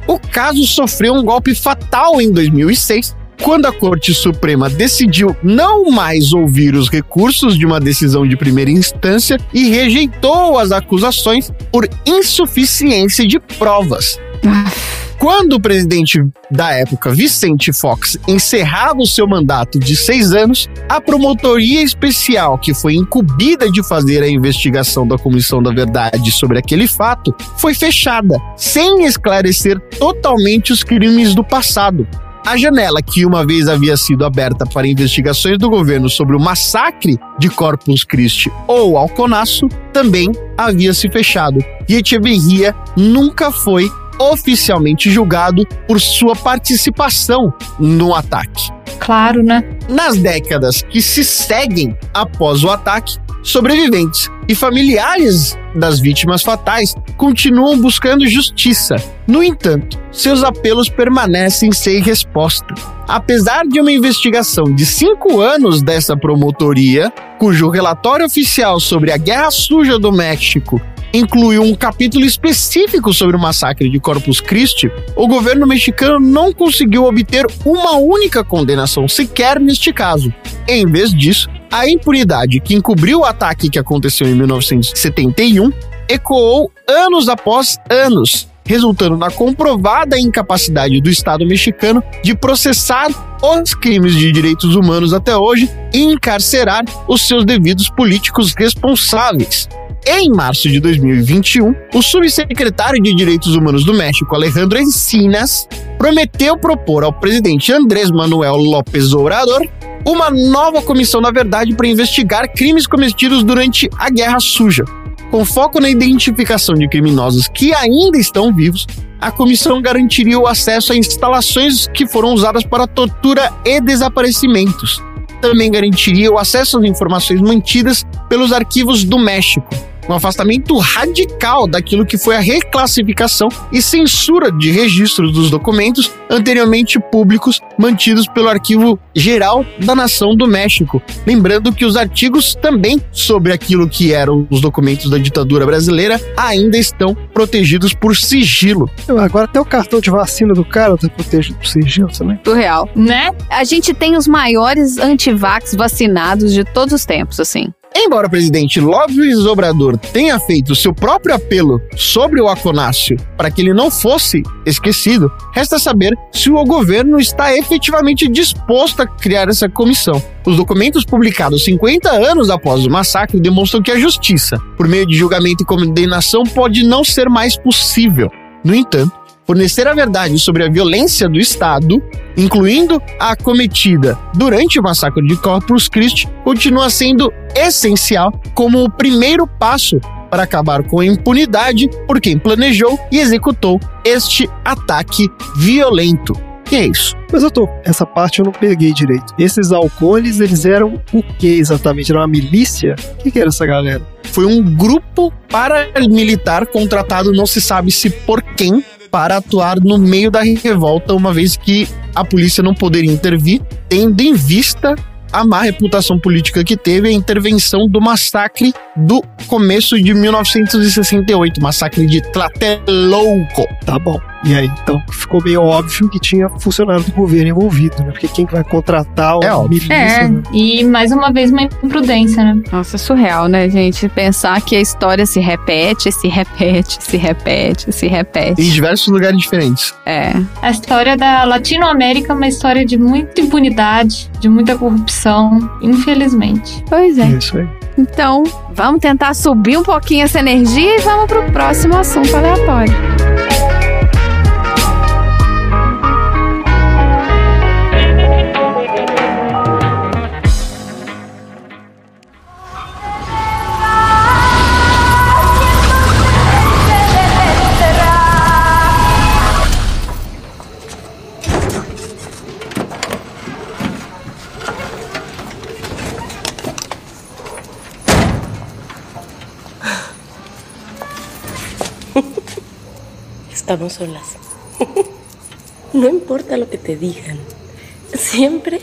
O caso sofreu um golpe fatal em 2006 quando a Corte Suprema decidiu não mais ouvir os recursos de uma decisão de primeira instância e rejeitou as acusações por insuficiência de provas. Quando o presidente da época, Vicente Fox, encerrava o seu mandato de seis anos, a promotoria especial que foi incumbida de fazer a investigação da Comissão da Verdade sobre aquele fato foi fechada, sem esclarecer totalmente os crimes do passado. A janela que uma vez havia sido aberta para investigações do governo sobre o massacre de Corpus Christi ou Alconaço também havia se fechado. E Echeverria nunca foi oficialmente julgado por sua participação no ataque. Claro, né? Nas décadas que se seguem após o ataque, sobreviventes e familiares das vítimas fatais continuam buscando justiça. No entanto, seus apelos permanecem sem resposta. Apesar de uma investigação de cinco anos dessa promotoria, cujo relatório oficial sobre a Guerra Suja do México incluiu um capítulo específico sobre o massacre de Corpus Christi, o governo mexicano não conseguiu obter uma única condenação sequer neste caso. Em vez disso, a impunidade que encobriu o ataque que aconteceu em 1971 ecoou anos após anos, resultando na comprovada incapacidade do Estado mexicano de processar os crimes de direitos humanos até hoje e encarcerar os seus devidos políticos responsáveis. Em março de 2021, o subsecretário de Direitos Humanos do México, Alejandro Encinas, prometeu propor ao presidente Andrés Manuel López Obrador uma nova comissão da verdade para investigar crimes cometidos durante a Guerra Suja. Com foco na identificação de criminosos que ainda estão vivos, a comissão garantiria o acesso a instalações que foram usadas para tortura e desaparecimentos. Também garantiria o acesso às informações mantidas pelos arquivos do México, um afastamento radical daquilo que foi a reclassificação e censura de registros dos documentos anteriormente públicos mantidos pelo Arquivo Geral da Nação do México. Lembrando que os artigos também sobre aquilo que eram os documentos da ditadura brasileira ainda estão protegidos por sigilo. Agora até o cartão de vacina do cara tá protegido por sigilo também. Surreal. Né? A gente tem os maiores antivax vacinados de todos os tempos, assim. Embora o presidente López Obrador tenha feito seu próprio apelo sobre o Aconácio para que ele não fosse esquecido, resta saber se o governo está efetivamente disposto a criar essa comissão. Os documentos publicados 50 anos após o massacre demonstram que a justiça, por meio de julgamento e condenação, pode não ser mais possível. No entanto, fornecer a verdade sobre a violência do Estado, incluindo a cometida durante o massacre de Corpus Christi, continua sendo essencial como o primeiro passo para acabar com a impunidade por quem planejou e executou este ataque violento. Que é isso? Mas eu tô, essa parte eu não peguei direito. Esses alcooles, eles eram o que exatamente? Era uma milícia? O que, que era essa galera? Foi um grupo paramilitar contratado, não se sabe se por quem, para atuar no meio da revolta, uma vez que a polícia não poderia intervir, tendo em vista a má reputação política que teve a intervenção do massacre do começo de 1968, massacre de Tlatelolco. Tá bom. E aí, então, ficou meio óbvio que tinha funcionário do governo envolvido, né? Porque quem que vai contratar É milícia, É, né? e mais uma vez uma imprudência, né? Nossa, é surreal, né, gente? Pensar que a história se repete, se repete, se repete, se repete. Em diversos lugares diferentes. É. A história da Latinoamérica é uma história de muita impunidade, de muita corrupção, infelizmente. Pois é. Isso aí. Então, vamos tentar subir um pouquinho essa energia e vamos pro próximo assunto aleatório. Estamos solas. No importa lo que te digan, siempre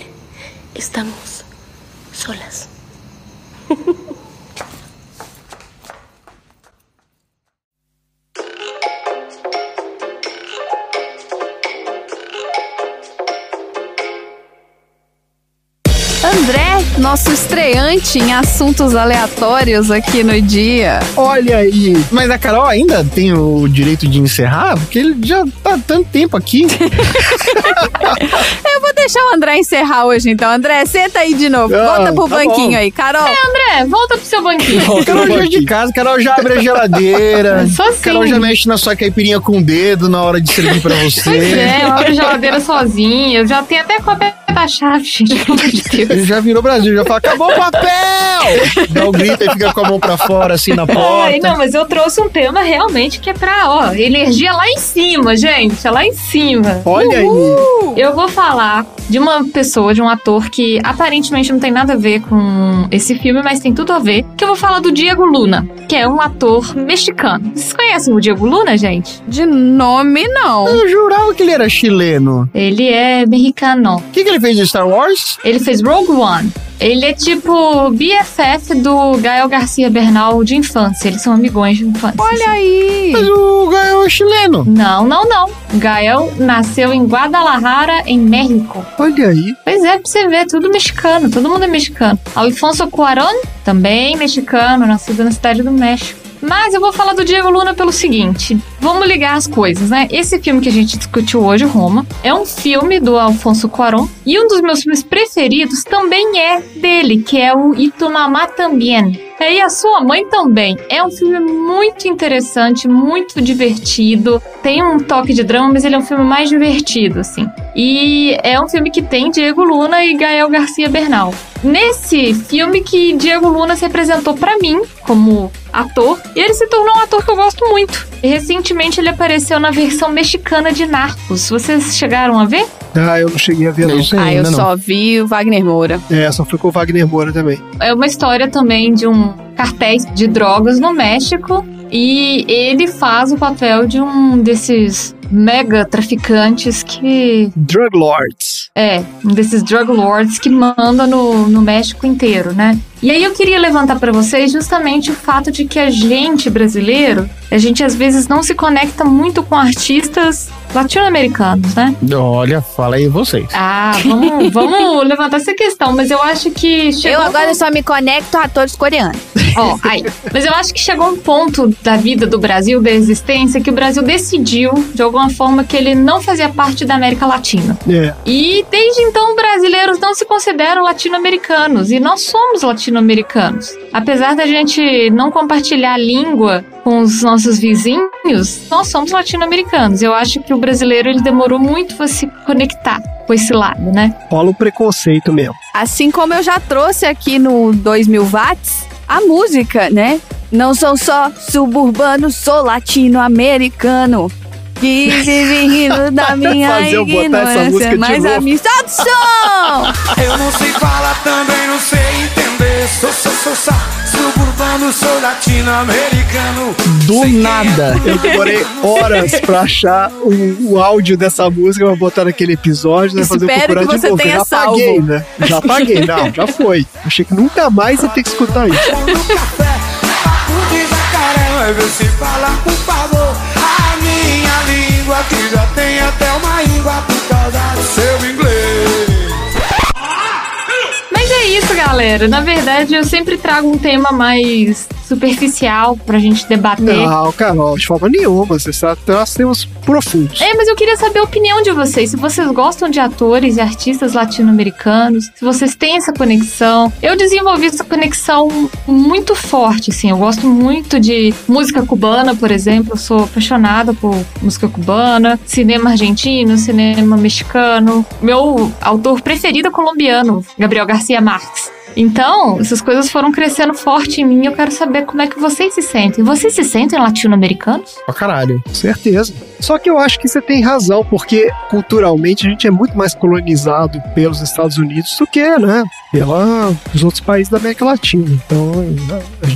estamos solas. nosso estreante em assuntos aleatórios aqui no dia. Olha aí. Mas a Carol ainda tem o direito de encerrar? Porque ele já tá tanto tempo aqui. Eu vou deixar o André encerrar hoje, então. André, senta aí de novo. Ah, Volta pro tá banquinho bom. aí. Carol, É, André, volta pro seu banquinho. Carol já é de casa, Carol já abre a geladeira. Só assim. Carol já mexe na sua caipirinha com o dedo na hora de servir pra você. Pois é, eu abro a geladeira sozinha. Eu já tenho até cópia chave, gente, pelo amor de Deus. Ele já virou Brasil, já fala, acabou o papel! Dá um grito e fica com a mão pra fora, assim, na porta. Ai, não, mas eu trouxe um tema realmente que é pra, ó, energia lá em cima, gente. É lá em cima. Olha aí. Eu vou falar de uma pessoa, de um ator que aparentemente não tem nada a ver com esse filme, mas tem tudo a ver. Que eu vou falar do Diego Luna, que é um ator mexicano. Vocês conhecem o Diego Luna, gente? de nome não. Eu jurava que ele era chileno. Ele é mexicano. O que, que ele fez Star Wars? Ele fez Rogue One. Ele é tipo BFF do Gael Garcia Bernal de infância. Eles são amigões de infância. Olha aí. Mas o Gael é chileno. Não, não, não. Gael nasceu em Guadalajara, em México. Olha aí. Pois é, pra você ver, tudo mexicano, todo mundo é mexicano. Alfonso Cuarón, também mexicano, nascido na cidade do México. Mas eu vou falar do Diego Luna pelo seguinte: vamos ligar as coisas, né? Esse filme que a gente discutiu hoje, Roma, é um filme do Alfonso Cuarón e um dos meus filmes preferidos também é dele, que é o Itu Mamá Também. E a sua mãe também. É um filme muito interessante, muito divertido. Tem um toque de drama, mas ele é um filme mais divertido, assim. E é um filme que tem Diego Luna e Gael Garcia Bernal. Nesse filme que Diego Luna se apresentou pra mim como ator, e ele se tornou um ator que eu gosto muito. E recentemente ele apareceu na versão mexicana de Narcos. Vocês chegaram a ver? Ah, eu não cheguei a ver, não. Isso aí, Ah, eu ainda não. só vi o Wagner Moura. É, só foi com o Wagner Moura também. É uma história também de um cartéis de drogas no México e ele faz o papel de um desses mega traficantes que Drug Lords. é, um desses drug lords que manda no, no México inteiro, né? E aí eu queria levantar pra vocês justamente o fato de que a gente brasileiro, a gente às vezes não se conecta muito com artistas latino-americanos, né? Olha, fala aí vocês. Ah, vamos, vamos levantar essa questão, mas eu acho que chegou Eu agora só me conecto a atores coreanos. Ó, aí. Mas eu acho que chegou um ponto da vida do Brasil, da existência, que o Brasil decidiu, de alguma forma, que ele não fazia parte da América Latina. É. E desde então, brasileiros não se consideram latino-americanos. E nós somos latino-americanos. Apesar da gente não compartilhar a língua com os nossos vizinhos, nós somos latino-americanos. Eu acho que o brasileiro ele demorou muito a se conectar com esse lado, né? Rola um preconceito mesmo. Assim como eu já trouxe aqui no 2000 watts, a música, né? Não sou só suburbano, sou latino-americano. Que vive rindo da minha Fazer ignorância. Mas a minha o som! Eu não sei falar, também não sei entender. Sou, sou, sou, sou suburbano, sou latino-americano. Do nada. Eu demorei horas pra achar o, o áudio dessa música pra botar naquele episódio, né? Fazer eu Espero procurar que de novo. Eu tenha já apaguei, salvo. né? Já apaguei, não, já foi. Achei que nunca mais ia ter que escutar isso. No café, papo de jacaré. Mas vê se falar, por favor. A minha língua língua que já tem até uma íngua por causa do seu inglês. É isso, galera. Na verdade, eu sempre trago um tema mais superficial pra gente debater. Não, Carol, de forma nenhuma. Você sabe, nós temos profundos. É, mas eu queria saber a opinião de vocês. Se vocês gostam de atores e artistas latino-americanos, se vocês têm essa conexão. Eu desenvolvi essa conexão muito forte, assim. Eu gosto muito de música cubana, por exemplo. Eu sou apaixonada por música cubana, cinema argentino, cinema mexicano. Meu autor preferido é colombiano, Gabriel Garcia Marques. Então, essas coisas foram crescendo forte em mim. Eu quero saber como é que vocês se sentem. Vocês se sentem latino-americanos? Pra caralho. Certeza. Só que eu acho que você tem razão, porque culturalmente a gente é muito mais colonizado pelos Estados Unidos do que, né, pelos outros países da América Latina. Então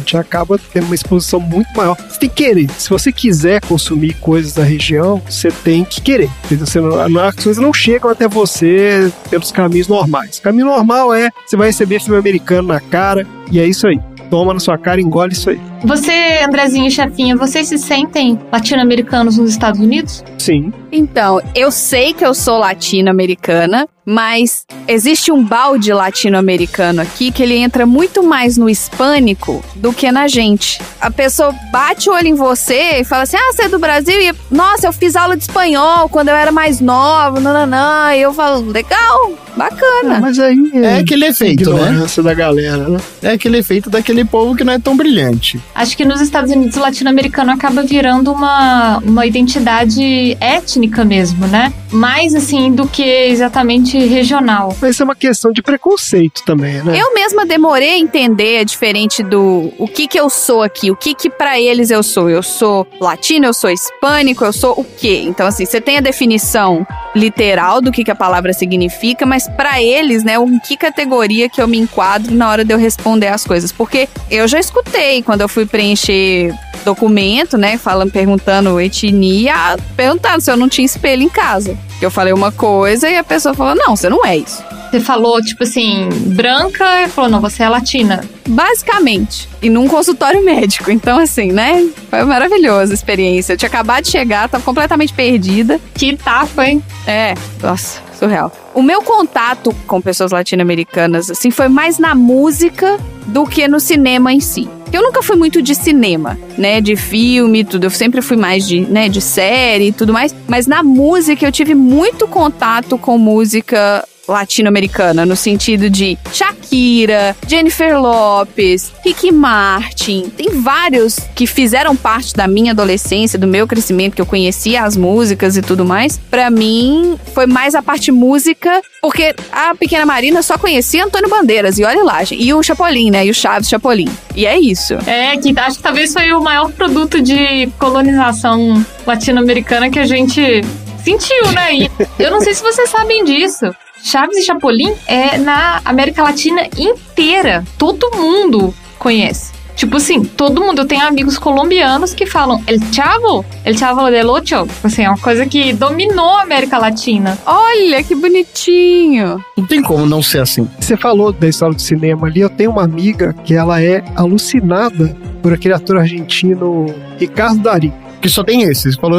gente acaba tendo uma exposição muito maior. Você tem que querer. Se você quiser consumir coisas da região, você tem que querer. Você não, as coisas não chegam até você pelos caminhos normais. O caminho normal é você vai receber filme americano na cara e é isso aí. Toma na sua cara e engole isso aí. Você, Andrezinho e Chefinha, vocês se sentem latino-americanos nos Estados Unidos? Sim. Então, eu sei que eu sou latino-americana, mas existe um balde latino-americano aqui que ele entra muito mais no hispânico do que na gente. A pessoa bate o olho em você e fala assim: Ah, você é do Brasil? E nossa, eu fiz aula de espanhol quando eu era mais nova, nananã. E eu falo: Legal, bacana. Mas aí É aquele efeito, né? ignorância da galera, né? É aquele efeito daquele povo que não é tão brilhante. Acho que nos Estados Unidos o latino-americano acaba virando uma, uma identidade étnica mesmo, né? Mais assim do que exatamente regional. Mas isso é uma questão de preconceito também, né? Eu mesma demorei a entender, é diferente do o que que eu sou aqui, o que que pra eles eu sou. Eu sou latino, eu sou hispânico, eu sou o quê? Então assim, você tem a definição literal do que que a palavra significa, mas pra eles, né, em que categoria que eu me enquadro na hora de eu responder as coisas? Porque eu já escutei quando eu fui preencher documento, né, falando, perguntando etnia, perguntando se eu não tinha espelho em casa. Eu falei uma coisa e a pessoa falou: "Não, você não é isso". Você falou, tipo assim, branca e falou, não, você é latina. Basicamente. E num consultório médico. Então, assim, né? Foi maravilhosa a experiência. Eu tinha acabado de chegar, tava completamente perdida. Que tapa, hein? É, nossa, surreal. O meu contato com pessoas latino-americanas, assim, foi mais na música do que no cinema em si. Eu nunca fui muito de cinema, né? De filme tudo. Eu sempre fui mais de, né, de série e tudo mais. Mas na música eu tive muito contato com música latino-americana, no sentido de Shakira, Jennifer Lopes, Ricky Martin. Tem vários que fizeram parte da minha adolescência, do meu crescimento, que eu conhecia as músicas e tudo mais. Pra mim, foi mais a parte música, porque a Pequena Marina só conhecia Antônio Bandeiras, e olha lá. E o Chapolin, né? E o Chaves Chapolin. E é isso. É, que acho que talvez foi o maior produto de colonização latino-americana que a gente sentiu, né? E eu não sei se vocês sabem disso. Chaves e Chapolin é na América Latina inteira. Todo mundo conhece. Tipo assim, todo mundo. Eu tenho amigos colombianos que falam El Chavo, El Chavo del Ocho. Assim, é uma coisa que dominou a América Latina. Olha que bonitinho. Não tem como não ser assim. Você falou da história do cinema ali, eu tenho uma amiga que ela é alucinada por aquele ator argentino Ricardo Darim. Que só tem esse. Você falou,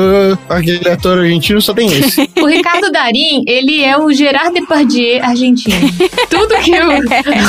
"Ah, aquele ator argentino só tem esse. O Ricardo Darim, ele é o Gerard Depardieu argentino. Tudo que eu...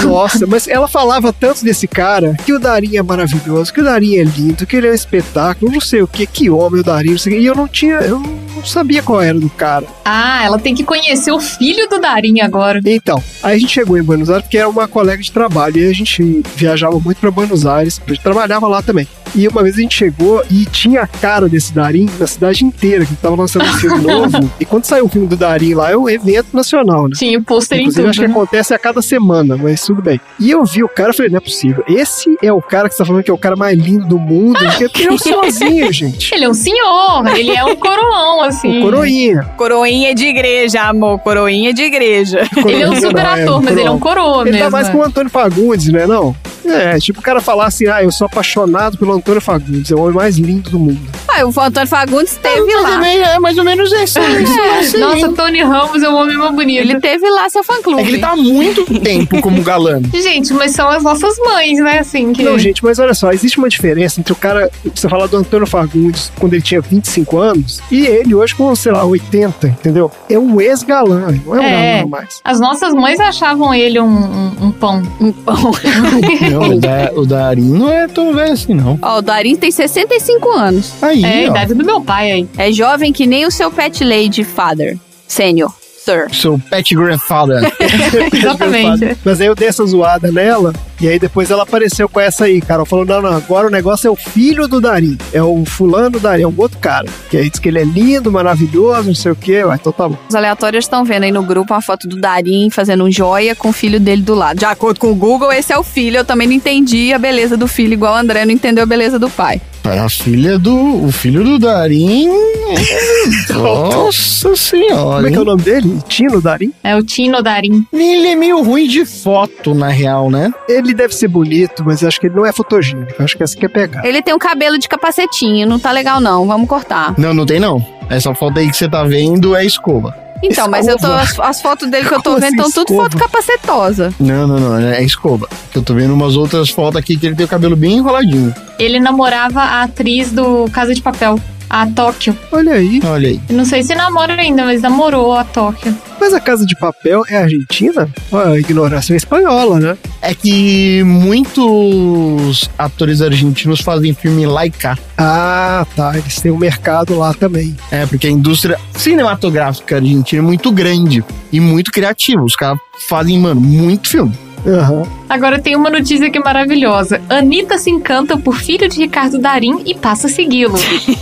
Nossa, mas ela falava tanto desse cara que o Darim é maravilhoso, que o Darim é lindo, que ele é um espetáculo, não sei o que, que homem o Darim, não sei o quê. e eu não tinha, eu não sabia qual era do cara. Ah, ela tem que conhecer o filho do Darim agora. Então, aí a gente chegou em Buenos Aires porque era uma colega de trabalho e a gente viajava muito pra Buenos Aires, a gente trabalhava lá também. E uma vez a gente chegou e tinha a cara desse Darim na cidade inteira, que tava lançando um filme novo. E quando saiu o filme do Darim lá, é um evento nacional, né? Tinha o pôster em Inclusive, tudo. acho que né? acontece a cada semana, mas tudo bem. E eu vi o cara e falei, não é possível. Esse é o cara que você tá falando que é o cara mais lindo do mundo. Porque eu sozinho, gente. Ele é um senhor, ele é um coroão, assim. O coroinha. Coroinha de igreja, amor. Coroinha de igreja. Ele é um Coroinha super não, ator, mas ele é um coroa Ele mesmo. tá mais né? com o Antônio Fagundes, né? Não? É, tipo o cara falar assim, ah, eu sou apaixonado pelo Antônio Fagundes, é o homem mais lindo do mundo. Ah, o Antônio Fagundes teve Mas lá. também é mais ou menos esse. esse lance aí. Nossa, Tony Ramos é o homem mais bonito. Ele teve lá seu fã-clube. É que ele tá há muito tempo como galã. Gente, mas são as nossas mães, né? Assim, que... Não, gente, mas olha só, existe uma diferença entre o cara, você falar do Antônio Fagundes quando ele tinha 25 anos e ele hoje com, sei lá, 80, entendeu? É um ex-galã, não é um É. galã mais. As nossas mães achavam ele um, um, um pão. Um pão. Não, o, da, o Darim não é tão velho assim, não. Ó, o Darim tem 65 anos. Aí, É a ó. idade do meu pai aí. É jovem que nem o seu pet lady father. Sênior. Sir. Seu pet grandfather. Exatamente. Mas aí eu dei essa zoada nela, e aí depois ela apareceu com essa aí, cara. Falou: não, não, agora o negócio é o filho do Darim. É o fulano Darim, é um outro cara. Que aí diz que ele é lindo, maravilhoso, não sei o quê. Ué, então tá bom. Os aleatórios estão vendo aí no grupo uma foto do Darim fazendo um joia com o filho dele do lado. De acordo com o Google, esse é o filho. Eu também não entendi a beleza do filho, igual o André não entendeu a beleza do pai. A filha do. O filho do Darim. Nossa senhora. Como é que é o nome dele? Tino Darim? É o Tino Darim. Ele é meio ruim de foto, na real, né? Ele deve ser bonito, mas eu acho que ele não é fotogênico. Acho que essa que é pegar. Ele tem um cabelo de capacetinho, não tá legal não, vamos cortar. Não, não tem não. Essa foto aí que você tá vendo é escova. Então, mas eu tô, Escova. as, as fotos dele que eu tô Como vendo assim, estão tudo escova? foto capacetosa. Não, não, não. É escova. Eu tô vendo umas outras fotos aqui que ele tem o cabelo bem enroladinho. Ele namorava a atriz do Casa de Papel, a Tóquio. Olha aí. Olha aí. Eu Não sei se namora ainda, mas namorou a Tóquio. Mas a Casa de Papel é argentina? Olha, a ignorância é espanhola, né? É que muitos atores argentinos fazem filme lá e cá. Ah, tá. Eles têm um mercado lá também. É, porque a indústria cinematográfica argentina é muito grande e muito criativa. Os caras fazem, mano, muito filme. Aham. Agora tem uma notícia que é maravilhosa. Anitta se encanta por filho de Ricardo Darim e passa a segui-lo.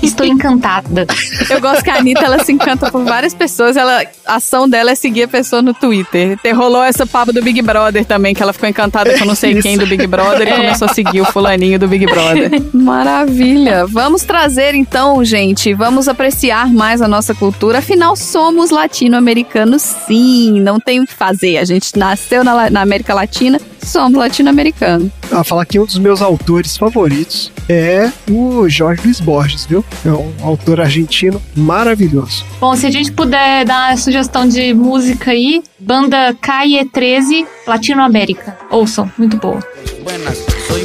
Estou encantada. Eu gosto que a Anitta, ela se encanta por várias pessoas. Ela, a ação dela é seguir a pessoa no Twitter. Te- Rolou essa papo do Big Brother também, que ela ficou encantada com não sei Isso. quem do Big Brother e É. começou a seguir o fulaninho do Big Brother. Maravilha! Vamos trazer então, gente, vamos apreciar mais a nossa cultura. Afinal, somos latino-americanos sim, não tem o que fazer. A gente nasceu na, na América Latina, somos latino-americanos. Ah, falar que um dos meus autores favoritos é o Jorge Luiz Borges, viu? É um autor argentino maravilhoso. Bom, se a gente puder dar uma sugestão de música aí, banda Calle 13, Latinoamérica. Ouçam, muito boa. Buenas, soy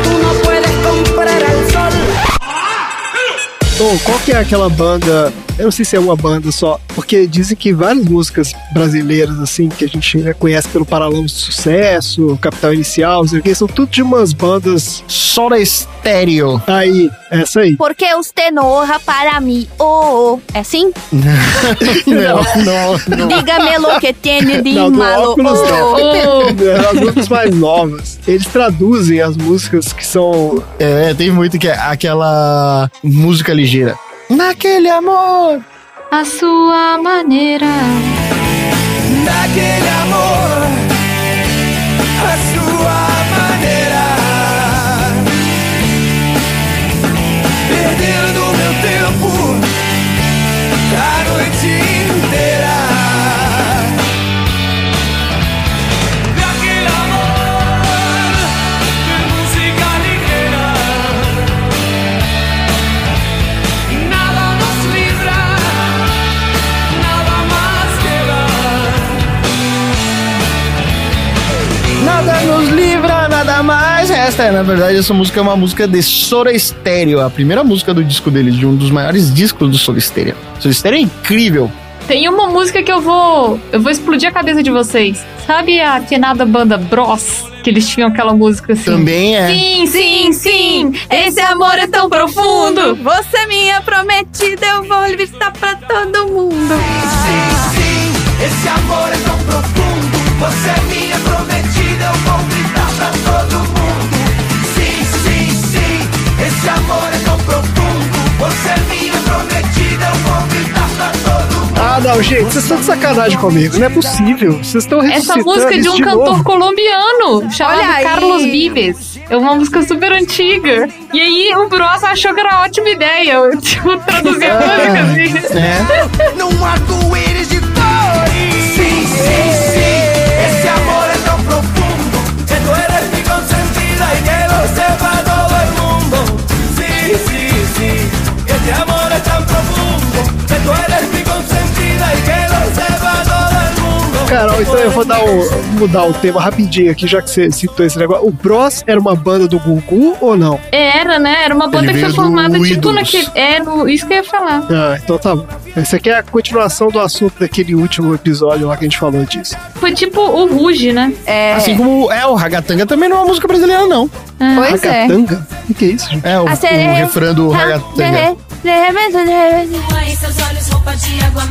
Bom, qual que é aquela banda? Eu não sei se é uma banda só, porque dizem que várias músicas brasileiras, assim, que a gente né, conhece pelo Paralamas do Sucesso, Capital Inicial, não sei o que, são tudo de umas bandas. Soda Estéreo. Aí, essa aí. Porque usted no honra para mim, oh, oh. É assim? não, não, não. Dígame lo que tiene de Não, malo, óculos não. oh. É, As músicas mais novas. Eles traduzem as músicas que são. É, tem muito que é aquela música ligeira. Naquele amor. A sua maneira. Daquele amor, É, Na verdade, essa música é uma música de Soda Stereo, a primeira música do disco deles, de um dos maiores discos do Soda Stereo. Soda Stereo é incrível. Tem uma música que eu vou. Eu vou explodir a cabeça de vocês. Sabe a afinada banda Bros? Que eles tinham aquela música assim. Também é. Sim, sim, sim! Esse amor é tão profundo! Você é minha prometida, eu vou gritar pra todo mundo. Sim, sim, esse amor é tão profundo. Você é minha prometida, eu vou gritar pra todo mundo. Ah, não, gente, vocês estão de sacanagem comigo, não é possível. Vocês estão Essa música é de um tipo de cantor novo. colombiano, chamado Carlos Vives. É uma música super antiga. E aí o Bros achou que era uma ótima ideia, eu, tipo, traduzir a ah. música assim. É. Não há de dores. Que tú eres mi consentida y que lo sepa todo el mundo. Carol, então eu vou dar o- mudar o tema rapidinho aqui, já que você citou esse negócio. O Bros era uma banda do Gugu ou não? Era, né? Era uma banda Ele que foi formada tipo Ídolos. naquele. É, no, isso que eu ia falar. Ah, então tá bom. Esse aqui é a continuação do assunto daquele último episódio lá que a gente falou disso. Foi tipo o Ruge, né? É. Assim como é o Ragatanga também não é uma música brasileira, não. Pois é. Ragatanga? O que é isso, gente? É o, o sereia- refrão do Ragatanga. Em seus de água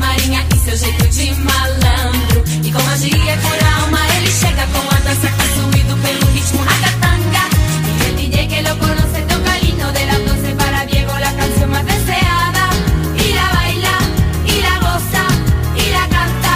e seu jeito de malandro. E com magia por alma, ele chega com a dança consumido pelo ritmo ragatanga. Y el DJ que lo conoce toca de las 12 para Diego, la canción más deseada. Baila, la goza, la canta.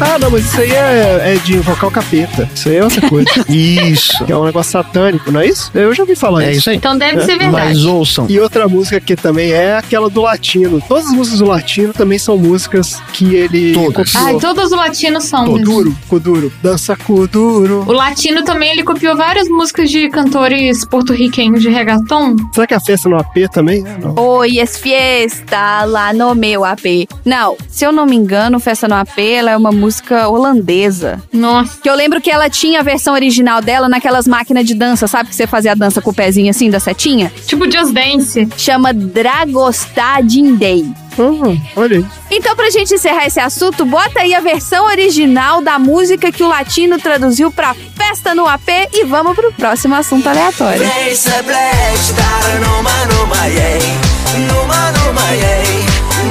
Ah, não, mas isso aí é, é de invocar o capeta. Isso aí é outra coisa. Isso. que é um negócio satânico, não é isso? Eu já ouvi falar É isso. isso aí. Então deve ser verdade. Mas ouçam. E outra música que também é aquela do Latino. Todas as músicas do Latino também são músicas que ele Todas. copiou. Ai, todos os latinos são. mesmo. Kuduro, Kuduro. Dança Kuduro. O latino também, ele copiou várias músicas de cantores porto-riquenhos de reggaeton. Será que a festa no AP também? É, não. Oi, es fiesta lá no meu AP. Não, se eu não me engano, Festa no AP, ela é uma música holandesa. Nossa. Que eu lembro que ela tinha a versão original dela naquelas máquinas de dança, sabe? Que você fazia a dança com o pezinho assim, da setinha? Tipo Just Dance. Chama Dragostadindei. Hum, olha aí. Então, pra gente encerrar esse assunto, bota aí a versão original da música que o latino traduziu pra Festa no AP e vamos pro próximo assunto aleatório. Place a place, dar numa numa yay, numa numa yay,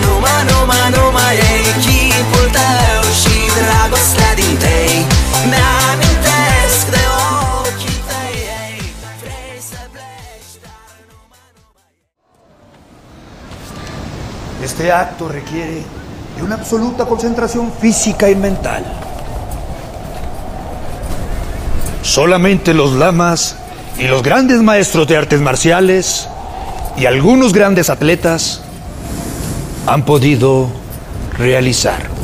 numa numa numa yay, que portal Este acto requiere de una absoluta concentración física y mental. Solamente los lamas y los grandes maestros de artes marciales y algunos grandes atletas han podido realizar.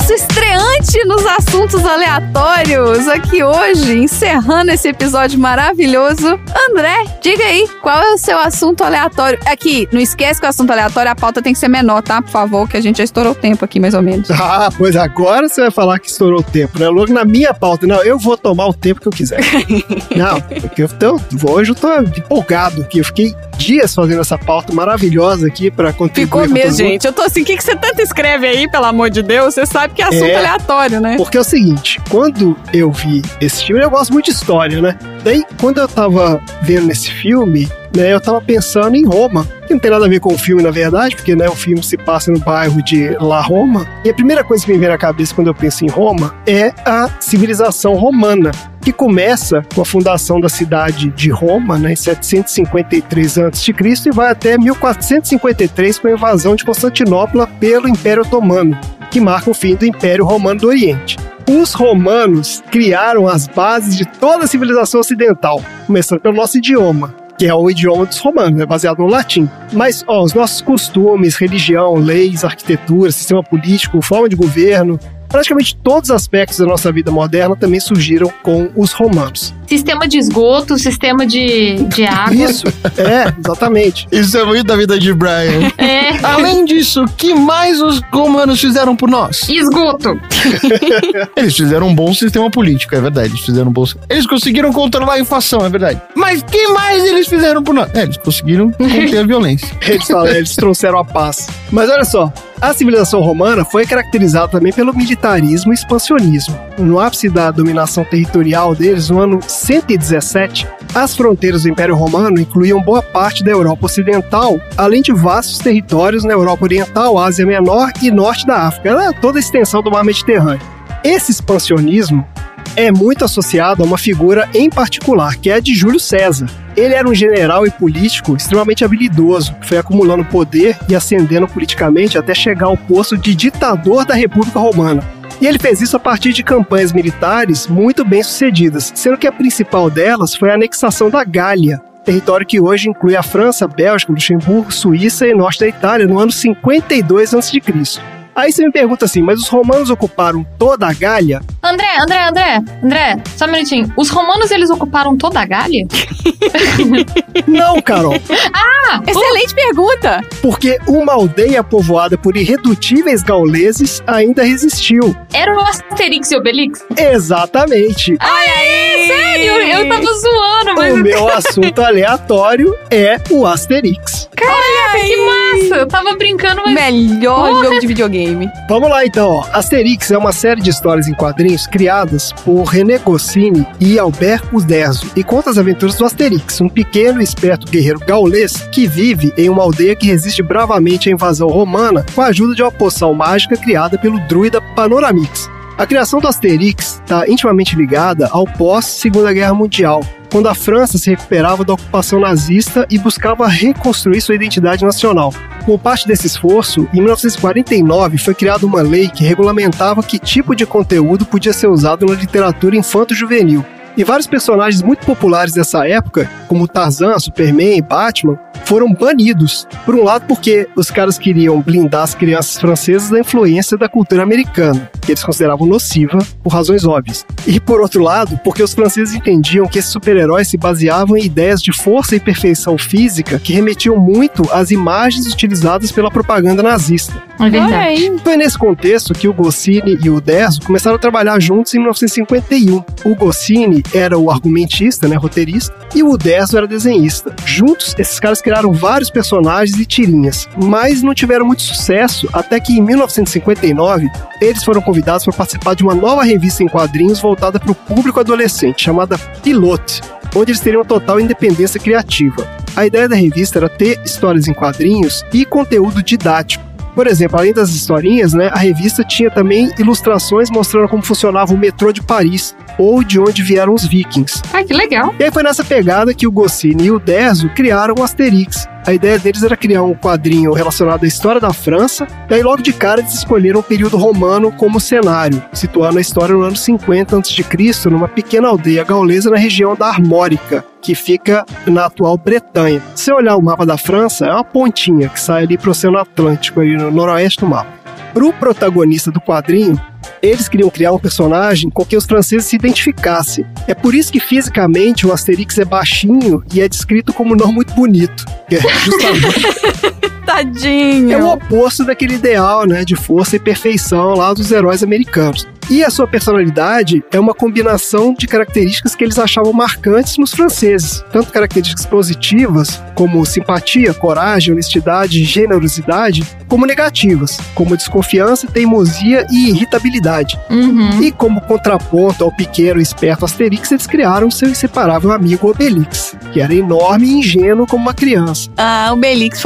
Nosso estreante nos assuntos aleatórios aqui hoje, encerrando esse episódio maravilhoso. André, diga aí, qual é o seu assunto aleatório? Aqui, não esquece que o assunto aleatório, a pauta tem que ser menor, tá? Por favor, que a gente já estourou o tempo aqui, mais ou menos. Ah, pois agora você vai falar que estourou o tempo, né? Logo na minha pauta. Não, eu vou tomar o tempo que eu quiser. não, porque eu tô, hoje eu tô empolgado aqui. Eu fiquei dias fazendo essa pauta maravilhosa aqui pra contribuir Ficou mesmo, gente. Eu tô assim, o que, que você tanto escreve aí, pelo amor de Deus? Você sabe que é assunto É. aleatório, né? Porque é o seguinte, quando eu vi esse filme, eu gosto muito de história, né? Daí, quando eu tava vendo esse filme, né, eu tava pensando em Roma. Que não tem nada a ver com o filme, na verdade, porque né, o filme se passa no bairro de La Roma. E a primeira coisa que me vem na cabeça quando eu penso em Roma é a civilização romana, que começa com a fundação da cidade de Roma, né, em 753 a.C., e vai até 1453 com a invasão de Constantinopla pelo Império Otomano, que marca o fim do Império Romano do Oriente. Os romanos criaram as bases de toda a civilização ocidental, começando pelo nosso idioma, que é o idioma dos romanos, é baseado no latim. Mas ó, os nossos costumes, religião, leis, arquitetura, sistema político, forma de governo, praticamente todos os aspectos da nossa vida moderna também surgiram com os romanos. Sistema de esgoto, sistema de, de água. Isso, é, exatamente. Isso é muito da vida de Brian. É. Além disso, o que mais os romanos fizeram por nós? Esgoto. Eles fizeram um bom sistema político, é verdade. Eles fizeram um bom. Eles conseguiram controlar a inflação, é verdade. Mas que mais eles fizeram por nós? É, eles conseguiram conter a violência. Eles, falam, eles trouxeram a paz. Mas olha só, a civilização romana foi caracterizada também pelo militarismo e expansionismo. No ápice da dominação territorial deles, no ano 117, As fronteiras do Império Romano incluíam boa parte da Europa Ocidental, além de vastos territórios na Europa Oriental, Ásia Menor e norte da África. Era toda a extensão do mar Mediterrâneo. Esse expansionismo é muito associado a uma figura em particular, que é a de Júlio César. Ele era um general e político extremamente habilidoso, que foi acumulando poder e ascendendo politicamente até chegar ao posto de ditador da República Romana. E ele fez isso a partir de campanhas militares muito bem sucedidas, sendo que a principal delas foi a anexação da Gália, território que hoje inclui a França, Bélgica, Luxemburgo, Suíça e norte da Itália no ano 52 a.C. Aí você me pergunta assim, mas os romanos ocuparam toda a Gália? André, André, André, André, só um minutinho. Os romanos, eles ocuparam toda a Gália? Não, Carol. ah! Excelente pergunta! Porque uma aldeia povoada por irredutíveis gauleses ainda resistiu. Era o Asterix e Obelix? Exatamente. Ai, aí, sério? Eu tava zoando, mas... O meu assunto aleatório é o Asterix. Caraca, que massa! Eu tava brincando, mas... Melhor Porra. jogo de videogame. Vamos lá então, ó. Asterix é uma série de histórias em quadrinhos criadas por René Goscinny e Albert Uderzo e conta as aventuras do Asterix, um pequeno e esperto guerreiro gaulês que vive em uma aldeia que resiste bravamente à invasão romana com a ajuda de uma poção mágica criada pelo druida Panoramix. A criação do Asterix está intimamente ligada ao pós-Segunda Guerra Mundial, quando a França se recuperava da ocupação nazista e buscava reconstruir sua identidade nacional. Como parte desse esforço, em 1949 foi criada uma lei que regulamentava que tipo de conteúdo podia ser usado na literatura infanto-juvenil. E vários personagens muito populares dessa época, como Tarzan, Superman e Batman, foram banidos. Por um lado, porque os caras queriam blindar as crianças francesas da influência da cultura americana, que eles consideravam nociva por razões óbvias. E por outro lado, porque os franceses entendiam que esses super-heróis se baseavam em ideias de força e perfeição física que remetiam muito às imagens utilizadas pela propaganda nazista. É verdade. Foi nesse contexto que o Goscinny e o Deso começaram a trabalhar juntos em 1951. O Goscinny era o argumentista, né, roteirista, e o Deso era desenhista. Juntos, esses caras criaram vários personagens e tirinhas, mas não tiveram muito sucesso até que em 1959 eles foram convidados para participar de uma nova revista em quadrinhos voltada para o público adolescente, chamada Pilote, onde eles teriam total independência criativa. A ideia da revista era ter histórias em quadrinhos e conteúdo didático. Por exemplo, além das historinhas, né, a revista tinha também ilustrações mostrando como funcionava o metrô de Paris ou de onde vieram os vikings. Ai, que legal. E aí foi nessa pegada que o Goscinny e o Deso criaram o Asterix. A ideia deles era criar um quadrinho relacionado à história da França, e aí logo de cara eles escolheram o período romano como cenário, situando a história no ano 50 a.C., numa pequena aldeia gaulesa na região da Armórica, que fica na atual Bretanha. Se olhar o mapa da França, é uma pontinha que sai ali para o Oceano Atlântico, ali no noroeste do mapa. Para o protagonista do quadrinho, eles queriam criar um personagem com quem os franceses se identificassem. É por isso que fisicamente o Asterix é baixinho e é descrito como não muito bonito. Que é justamente Tadinho. é o oposto daquele ideal, né, de força e perfeição lá dos heróis americanos. E a sua personalidade é uma combinação de características que eles achavam marcantes nos franceses, tanto características positivas, como simpatia, coragem, honestidade, generosidade, como negativas, como desconfiança, teimosia e irritabilidade. Uhum. E como contraponto ao pequeno e esperto Asterix, eles criaram seu inseparável amigo Obelix, que era enorme e ingênuo como uma criança. Ah, o Belix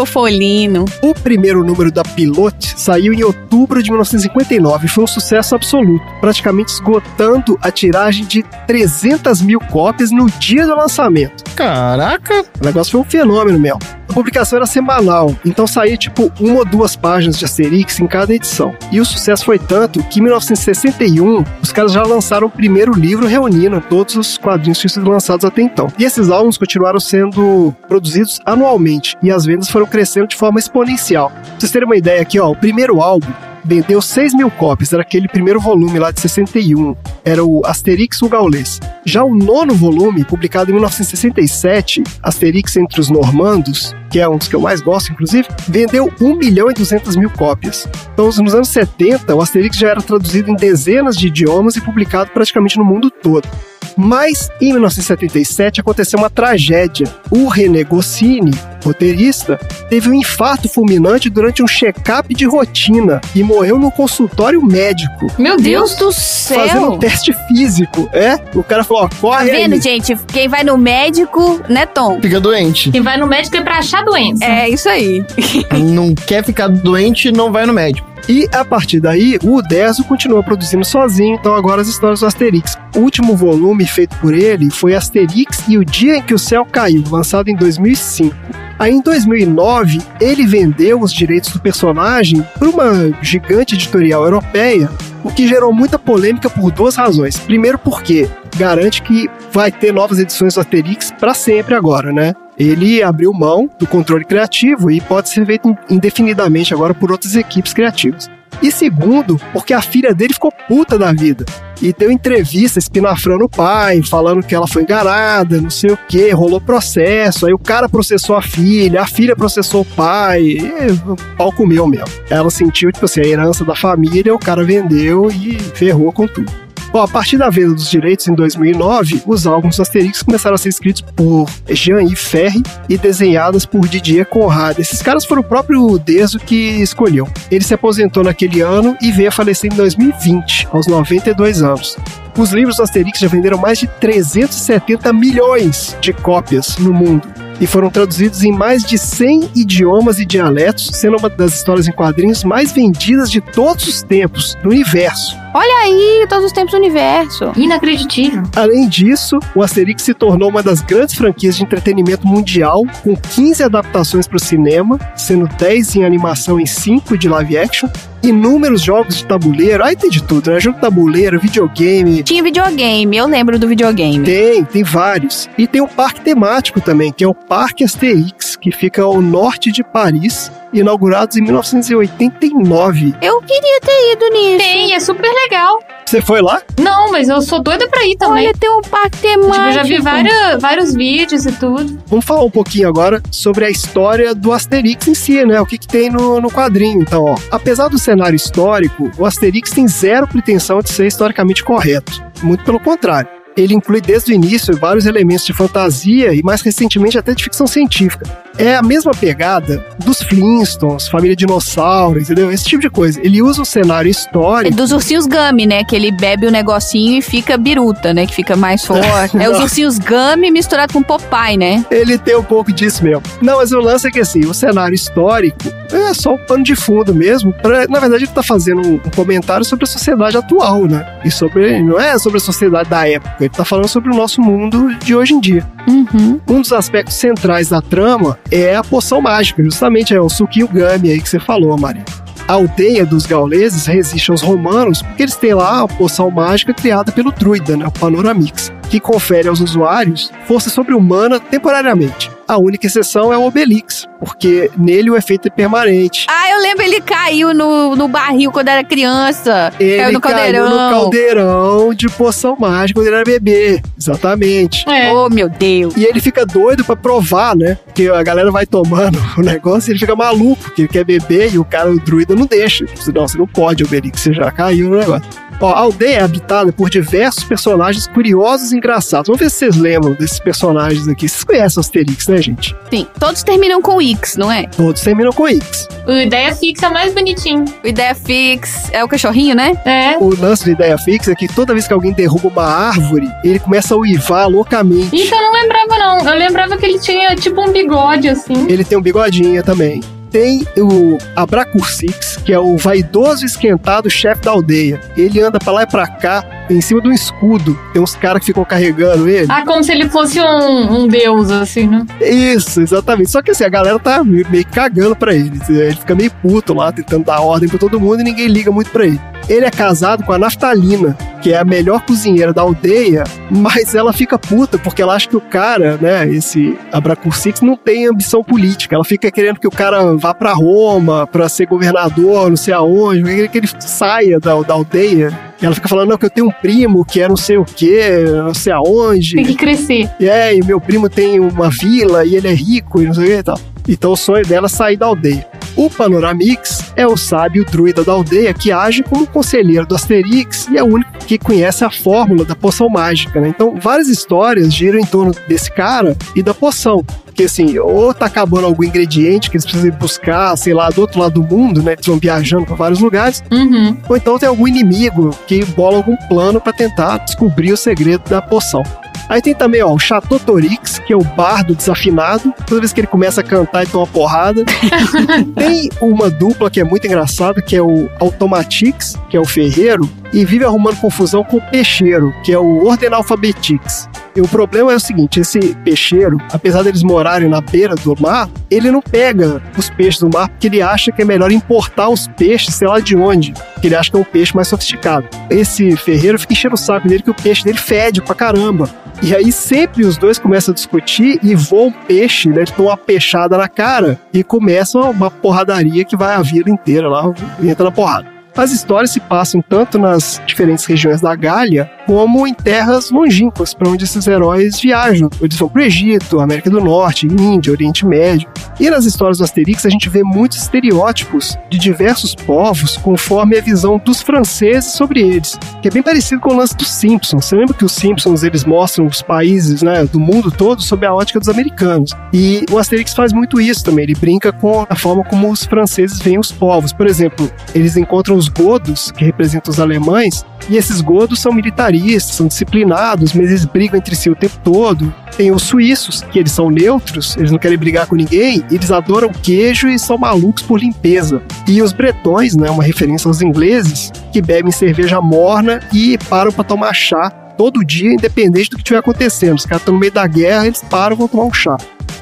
fofolino. O primeiro número da Pilote saiu em outubro de 1959 e foi um sucesso absoluto, praticamente esgotando a tiragem de 300 mil cópias no dia do lançamento. Caraca! O negócio foi um fenômeno, Mel. A publicação era semanal, então saía tipo uma ou duas páginas de Asterix em cada edição. E o sucesso foi tanto que em 1961 os caras já lançaram o primeiro livro reunindo todos os quadrinhos que tinham sido lançados até então. E esses álbuns continuaram sendo produzidos anualmente e as vendas foram crescendo de forma exponencial. Pra vocês terem uma ideia aqui, ó, o primeiro álbum vendeu 6 mil cópias, era aquele primeiro volume lá de 61, era o Asterix o Gaulês. Já o nono volume, publicado em 1967, Asterix entre os Normandos, que é um dos que eu mais gosto, inclusive, vendeu 1 milhão e 200 mil cópias. Então, nos anos 70, o Asterix já era traduzido em dezenas de idiomas e publicado praticamente no mundo todo. Mas em 1977 aconteceu uma tragédia. O René Goscinny roteirista, teve um infarto fulminante durante um check-up de rotina e morreu no consultório médico. Meu Deus do céu! Fazendo um teste físico. É, o cara falou, ó, Tá corre vendo, aí. gente? Quem vai no médico, né, Tom? Fica doente. Quem vai no médico é pra achar doença. É isso aí. não quer ficar doente, não vai no médico. E a partir daí, o Uderzo continua produzindo sozinho, então agora as histórias do Asterix. O último volume feito por ele foi Asterix e o Dia em que o Céu Caiu, lançado em 2005. Aí em 2009, ele vendeu os direitos do personagem para uma gigante editorial europeia, o que gerou muita polêmica por duas razões. Primeiro, porque garante que vai ter novas edições do Asterix para sempre agora, né? Ele abriu mão do controle criativo e pode ser feito indefinidamente agora por outras equipes criativas. E segundo, porque a filha dele ficou puta da vida. E deu entrevista espinafrando o pai, falando que ela foi enganada, não sei o que, rolou processo. Aí o cara processou a filha, a filha processou o pai. E o pau comeu mesmo. Ela sentiu, tipo assim, a herança da família, o cara vendeu e ferrou com tudo. Bom, a partir da venda dos direitos em 2009, os álbuns do Asterix começaram a ser escritos por Jean-Yves Ferry e desenhados por Didier Conrad. Esses caras foram o próprio Deso que escolheu. Ele se aposentou naquele ano e veio a falecer em 2020, aos 92 anos. Os livros do Asterix já venderam mais de 370 milhões de cópias no mundo e foram traduzidos em mais de 100 idiomas e dialetos, sendo uma das histórias em quadrinhos mais vendidas de todos os tempos do universo. Olha aí, todos os tempos do universo. Inacreditável. Além disso, o Asterix se tornou uma das grandes franquias de entretenimento mundial, com 15 adaptações para o cinema, sendo 10 em animação e 5 de live action, inúmeros jogos de tabuleiro, aí tem de tudo, né? Jogo de tabuleiro, videogame. Tinha videogame, eu lembro do videogame. Tem, tem vários. E tem um parque temático também, que é o Parque Asterix, que fica ao norte de Paris, inaugurados em 1989. Eu queria ter ido nisso. Tem, é super legal. Você foi lá? Não, mas eu sou doida pra ir também. Olha, tem um parque temático. Tipo, eu já vi vários, vários vídeos e tudo. Vamos falar um pouquinho agora sobre a história do Asterix em si, né? O que, que tem no, no quadrinho. Então, ó, apesar do cenário histórico, o Asterix tem zero pretensão de ser historicamente correto. Muito pelo contrário. Ele inclui desde o início vários elementos de fantasia e mais recentemente até de ficção científica. É a mesma pegada dos Flintstones, família dinossauro, entendeu? Esse tipo de coisa. Ele usa um cenário É histórico. dos ursinhos Gummy, né? Que ele bebe o negocinho e fica biruta, né? Que fica mais forte. é os ursinhos Gummy misturado com Popeye, né? Ele tem um pouco disso mesmo. Não, mas o lance é que assim, o cenário histórico é só um pano de fundo mesmo. Pra, na verdade, ele tá fazendo um, um comentário sobre a sociedade atual, né? E sobre. Não é sobre a sociedade da época, ele tá falando sobre o nosso mundo de hoje em dia. Uhum. Um dos aspectos centrais da trama é a poção mágica, justamente é o suquinho Gummy aí que você falou, Maria. A aldeia dos gauleses resiste aos romanos porque eles têm lá a poção mágica criada pelo druida, né, o Panoramix, que confere aos usuários força sobre-humana temporariamente. A única exceção é o Obelix, porque nele o efeito é permanente. Ah, eu lembro, ele caiu no, no barril quando era criança. Ele caiu no caldeirão. caiu no caldeirão de poção mágica quando ele era bebê. Exatamente. É. Oh, meu Deus. E ele fica doido pra provar, né? Porque a galera vai tomando o negócio e ele fica maluco, porque ele quer beber e o cara, o druida, não deixa. Não, você não pode, Obelix, você já caiu no negócio. Ó, a aldeia é habitada por diversos personagens curiosos e engraçados. Vamos ver se vocês lembram desses personagens aqui. Vocês conhecem o Asterix, né, gente? Sim, todos terminam com X, não é? Todos terminam com X. O ideia fixa é mais bonitinho. O Ideia Fix é o cachorrinho, né? É. O lance da ideia fixa é que toda vez que alguém derruba uma árvore, ele começa a uivar loucamente. Isso eu não lembrava, não. Eu lembrava que ele tinha tipo um bigode, assim. Ele tem um bigodinho também. Tem o Abracursix, que é o vaidoso esquentado chefe da aldeia. Ele anda pra lá e pra cá, em cima de um escudo. Tem uns caras que ficam carregando ele. Ah, como se ele fosse um, um deus, assim, né? Isso, exatamente. Só que assim, a galera tá meio meio cagando pra ele. Ele fica meio puto lá, tentando dar ordem pra todo mundo e ninguém liga muito pra ele. Ele é casado com a Naftalina, que é a melhor cozinheira da aldeia, mas ela fica puta porque ela acha que o cara, né, esse Abracursix, não tem ambição política. Ela fica querendo que o cara vá pra Roma pra ser governador, não sei aonde, que que ele saia da, da aldeia. E ela fica falando, não, que eu tenho um primo que é não sei o que, não sei aonde. Tem que crescer. E é, e meu primo tem uma vila e ele é rico e não sei o que e tal. Então o sonho dela é sair da aldeia. O Panoramix é o sábio druida da aldeia que age como conselheiro do Asterix e é o único que conhece a fórmula da poção mágica. Né? Então várias histórias giram em torno desse cara e da poção. Porque assim, ou tá acabando algum ingrediente que eles precisam buscar, sei lá, do outro lado do mundo, né? Eles vão viajando pra vários lugares. Uhum. Ou então tem algum inimigo que bola algum plano pra tentar descobrir o segredo da poção. Aí tem também, ó, o Chateau Torix, que é o bardo desafinado. Toda vez que ele começa a cantar, ele toma uma porrada. tem uma dupla que é muito engraçada, que é o Automatix, que é o ferreiro, e vive arrumando confusão com o peixeiro, que é o Ordenalfabetix. E o problema é o seguinte, esse peixeiro, apesar deles morarem na beira do mar, ele não pega os peixes do mar porque ele acha que é melhor importar os peixes, sei lá de onde, porque ele acha que é um peixe mais sofisticado. Esse ferreiro fica enchendo o saco dele que o peixe dele fede pra caramba. E aí sempre os dois começam a discutir e voa um peixe, né? Ele toma uma peixada na cara e começa uma porradaria que vai a vila inteira lá, entra na porrada. As histórias se passam tanto nas diferentes regiões da Gália, como em terras longínquas, para onde esses heróis viajam. Eles vão para o Egito, América do Norte, Índia, Oriente Médio. E nas histórias do Asterix a gente vê muitos estereótipos de diversos povos conforme a visão dos franceses sobre eles, que é bem parecido com o lance dos Simpsons. Você lembra que os Simpsons eles mostram os países né, do mundo todo sob a ótica dos americanos. E o Asterix faz muito isso também, ele brinca com a forma como os franceses veem os povos. Por exemplo, eles encontram os godos, que representam os alemães, e esses godos são militaristas, são disciplinados, mas eles brigam entre si o tempo todo. Tem os suíços, que eles são neutros, eles não querem brigar com ninguém, eles adoram queijo e são malucos por limpeza. E os bretões, né, uma referência aos ingleses, que bebem cerveja morna e param para tomar chá todo dia, independente do que estiver acontecendo. Os caras estão no meio da guerra, eles param e vão tomar um chá.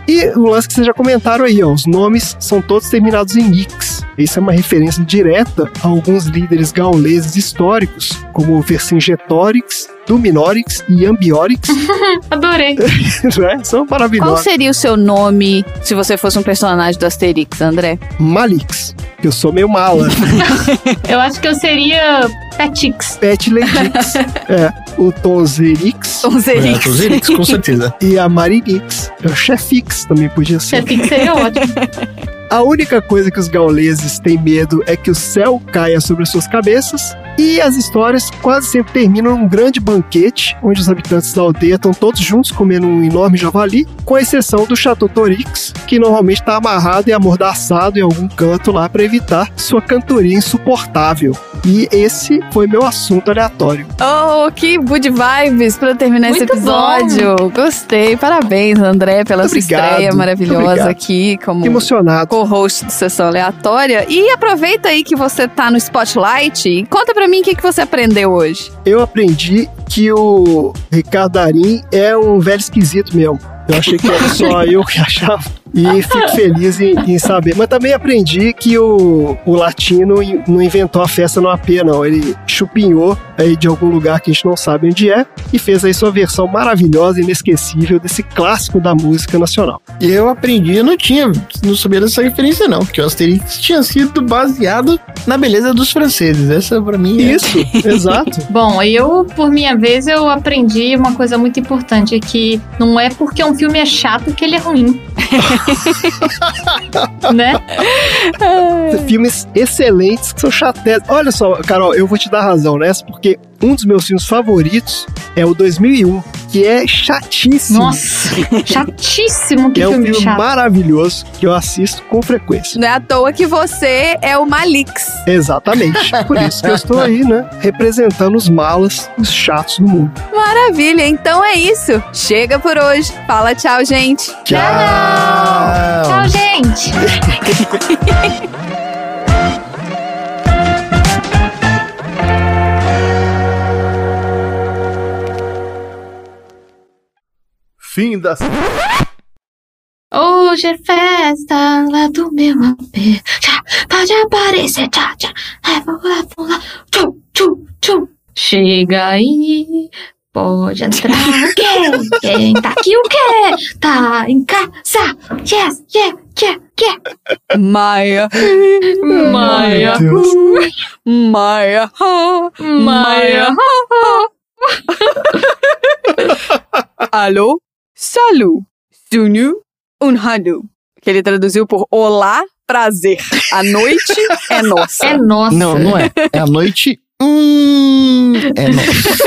E o lance que vocês já comentaram aí, ó, os nomes são todos terminados em X. Isso é uma referência direta a alguns líderes gauleses históricos, como Vercingetorix, Duminorix e Ambiorix. Adorei. né? São Qual maravilhosos. seria o seu nome se você fosse um personagem do Asterix, André? Malix, eu sou meio mala. Eu acho que eu seria Petix. Pet Letix. é, o Tonzerix. Tonzerix. É, Tonzerix, com certeza. E a Marinix. É o Chefix também podia ser. Petix seria ótimo. A única coisa que os gauleses têm medo é que o céu caia sobre as suas cabeças. E as histórias quase sempre terminam num grande banquete, onde os habitantes da aldeia estão todos juntos comendo um enorme javali, com exceção do Chateau Torix, que normalmente está amarrado e amordaçado em algum canto lá para evitar sua cantoria insuportável. E esse foi meu assunto aleatório. Oh, que good vibes pra terminar esse Muito episódio. Gostei. Parabéns, André, pela Muito sua obrigado, estreia maravilhosa aqui como Emocionado. co-host do Sessão Aleatória. E aproveita aí que você tá no Spotlight e conta pra mim o que, que você aprendeu hoje. Eu aprendi que o Ricardo Darim é um velho esquisito mesmo. Eu achei que era só eu que achava. E fico feliz em, em saber. Mas também aprendi que o, o latino in- não inventou a festa no AP, não. Ele chupinhou aí de algum lugar que a gente não sabe onde é e fez aí sua versão maravilhosa e inesquecível desse clássico da música nacional. E eu aprendi, eu não tinha, não sabia dessa referência não, porque o Asterix tinha sido baseado na beleza dos franceses. Essa pra mim é... Isso, exato. Bom, eu, por minha vez, eu aprendi uma coisa muito importante, que não é porque um filme é chato que ele é ruim. né? Filmes excelentes que são chatetes. Olha só, Carol, eu vou te dar razão nessa, porque um dos meus filmes favoritos é o 2001, que é chatíssimo. Nossa, chatíssimo que Que é um filme chato. maravilhoso que eu assisto com frequência. Não é à toa que você é o Malix. Exatamente. Por isso que eu estou aí, né? Representando os malas, os chatos do mundo. Maravilha, então é isso. Chega por hoje. Fala tchau, gente. Tchau! Tchau, gente! Fim da. Hoje é festa lá do meu AP. Já pode aparecer, tchá, tchá. Leva lá, vamos lá. Tchum, tchum, tchum. Chega aí, pode entrar. Quê? Quem tá aqui o quê? Tá em casa. Yes, yeah, yeah, yeah. Maia. Maia. Maia. Maia. Alô? Salu. Sunu. Un hanu. Que ele traduziu por Olá, prazer. A noite é nossa. É nossa. Não, não é. É a noite. Hum, é nossa.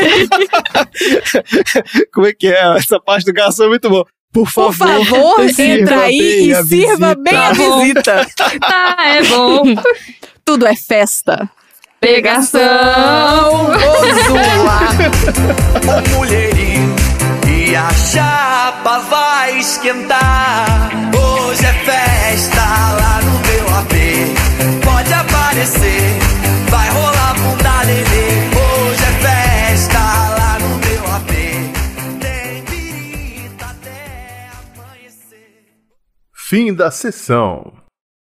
Como é que é? Essa parte do garçom é muito boa. Por favor, Por favor, entra aí e sirva visita. bem a visita. Tá, é bom. Tudo é festa. Pegação. Ô mulherinho, e a chapa vai esquentar. Hoje é festa lá no meu AP. Pode aparecer, vai rolar bunda lelê. Hoje é festa lá no meu AP. Tem birita até amanhecer. Fim da sessão.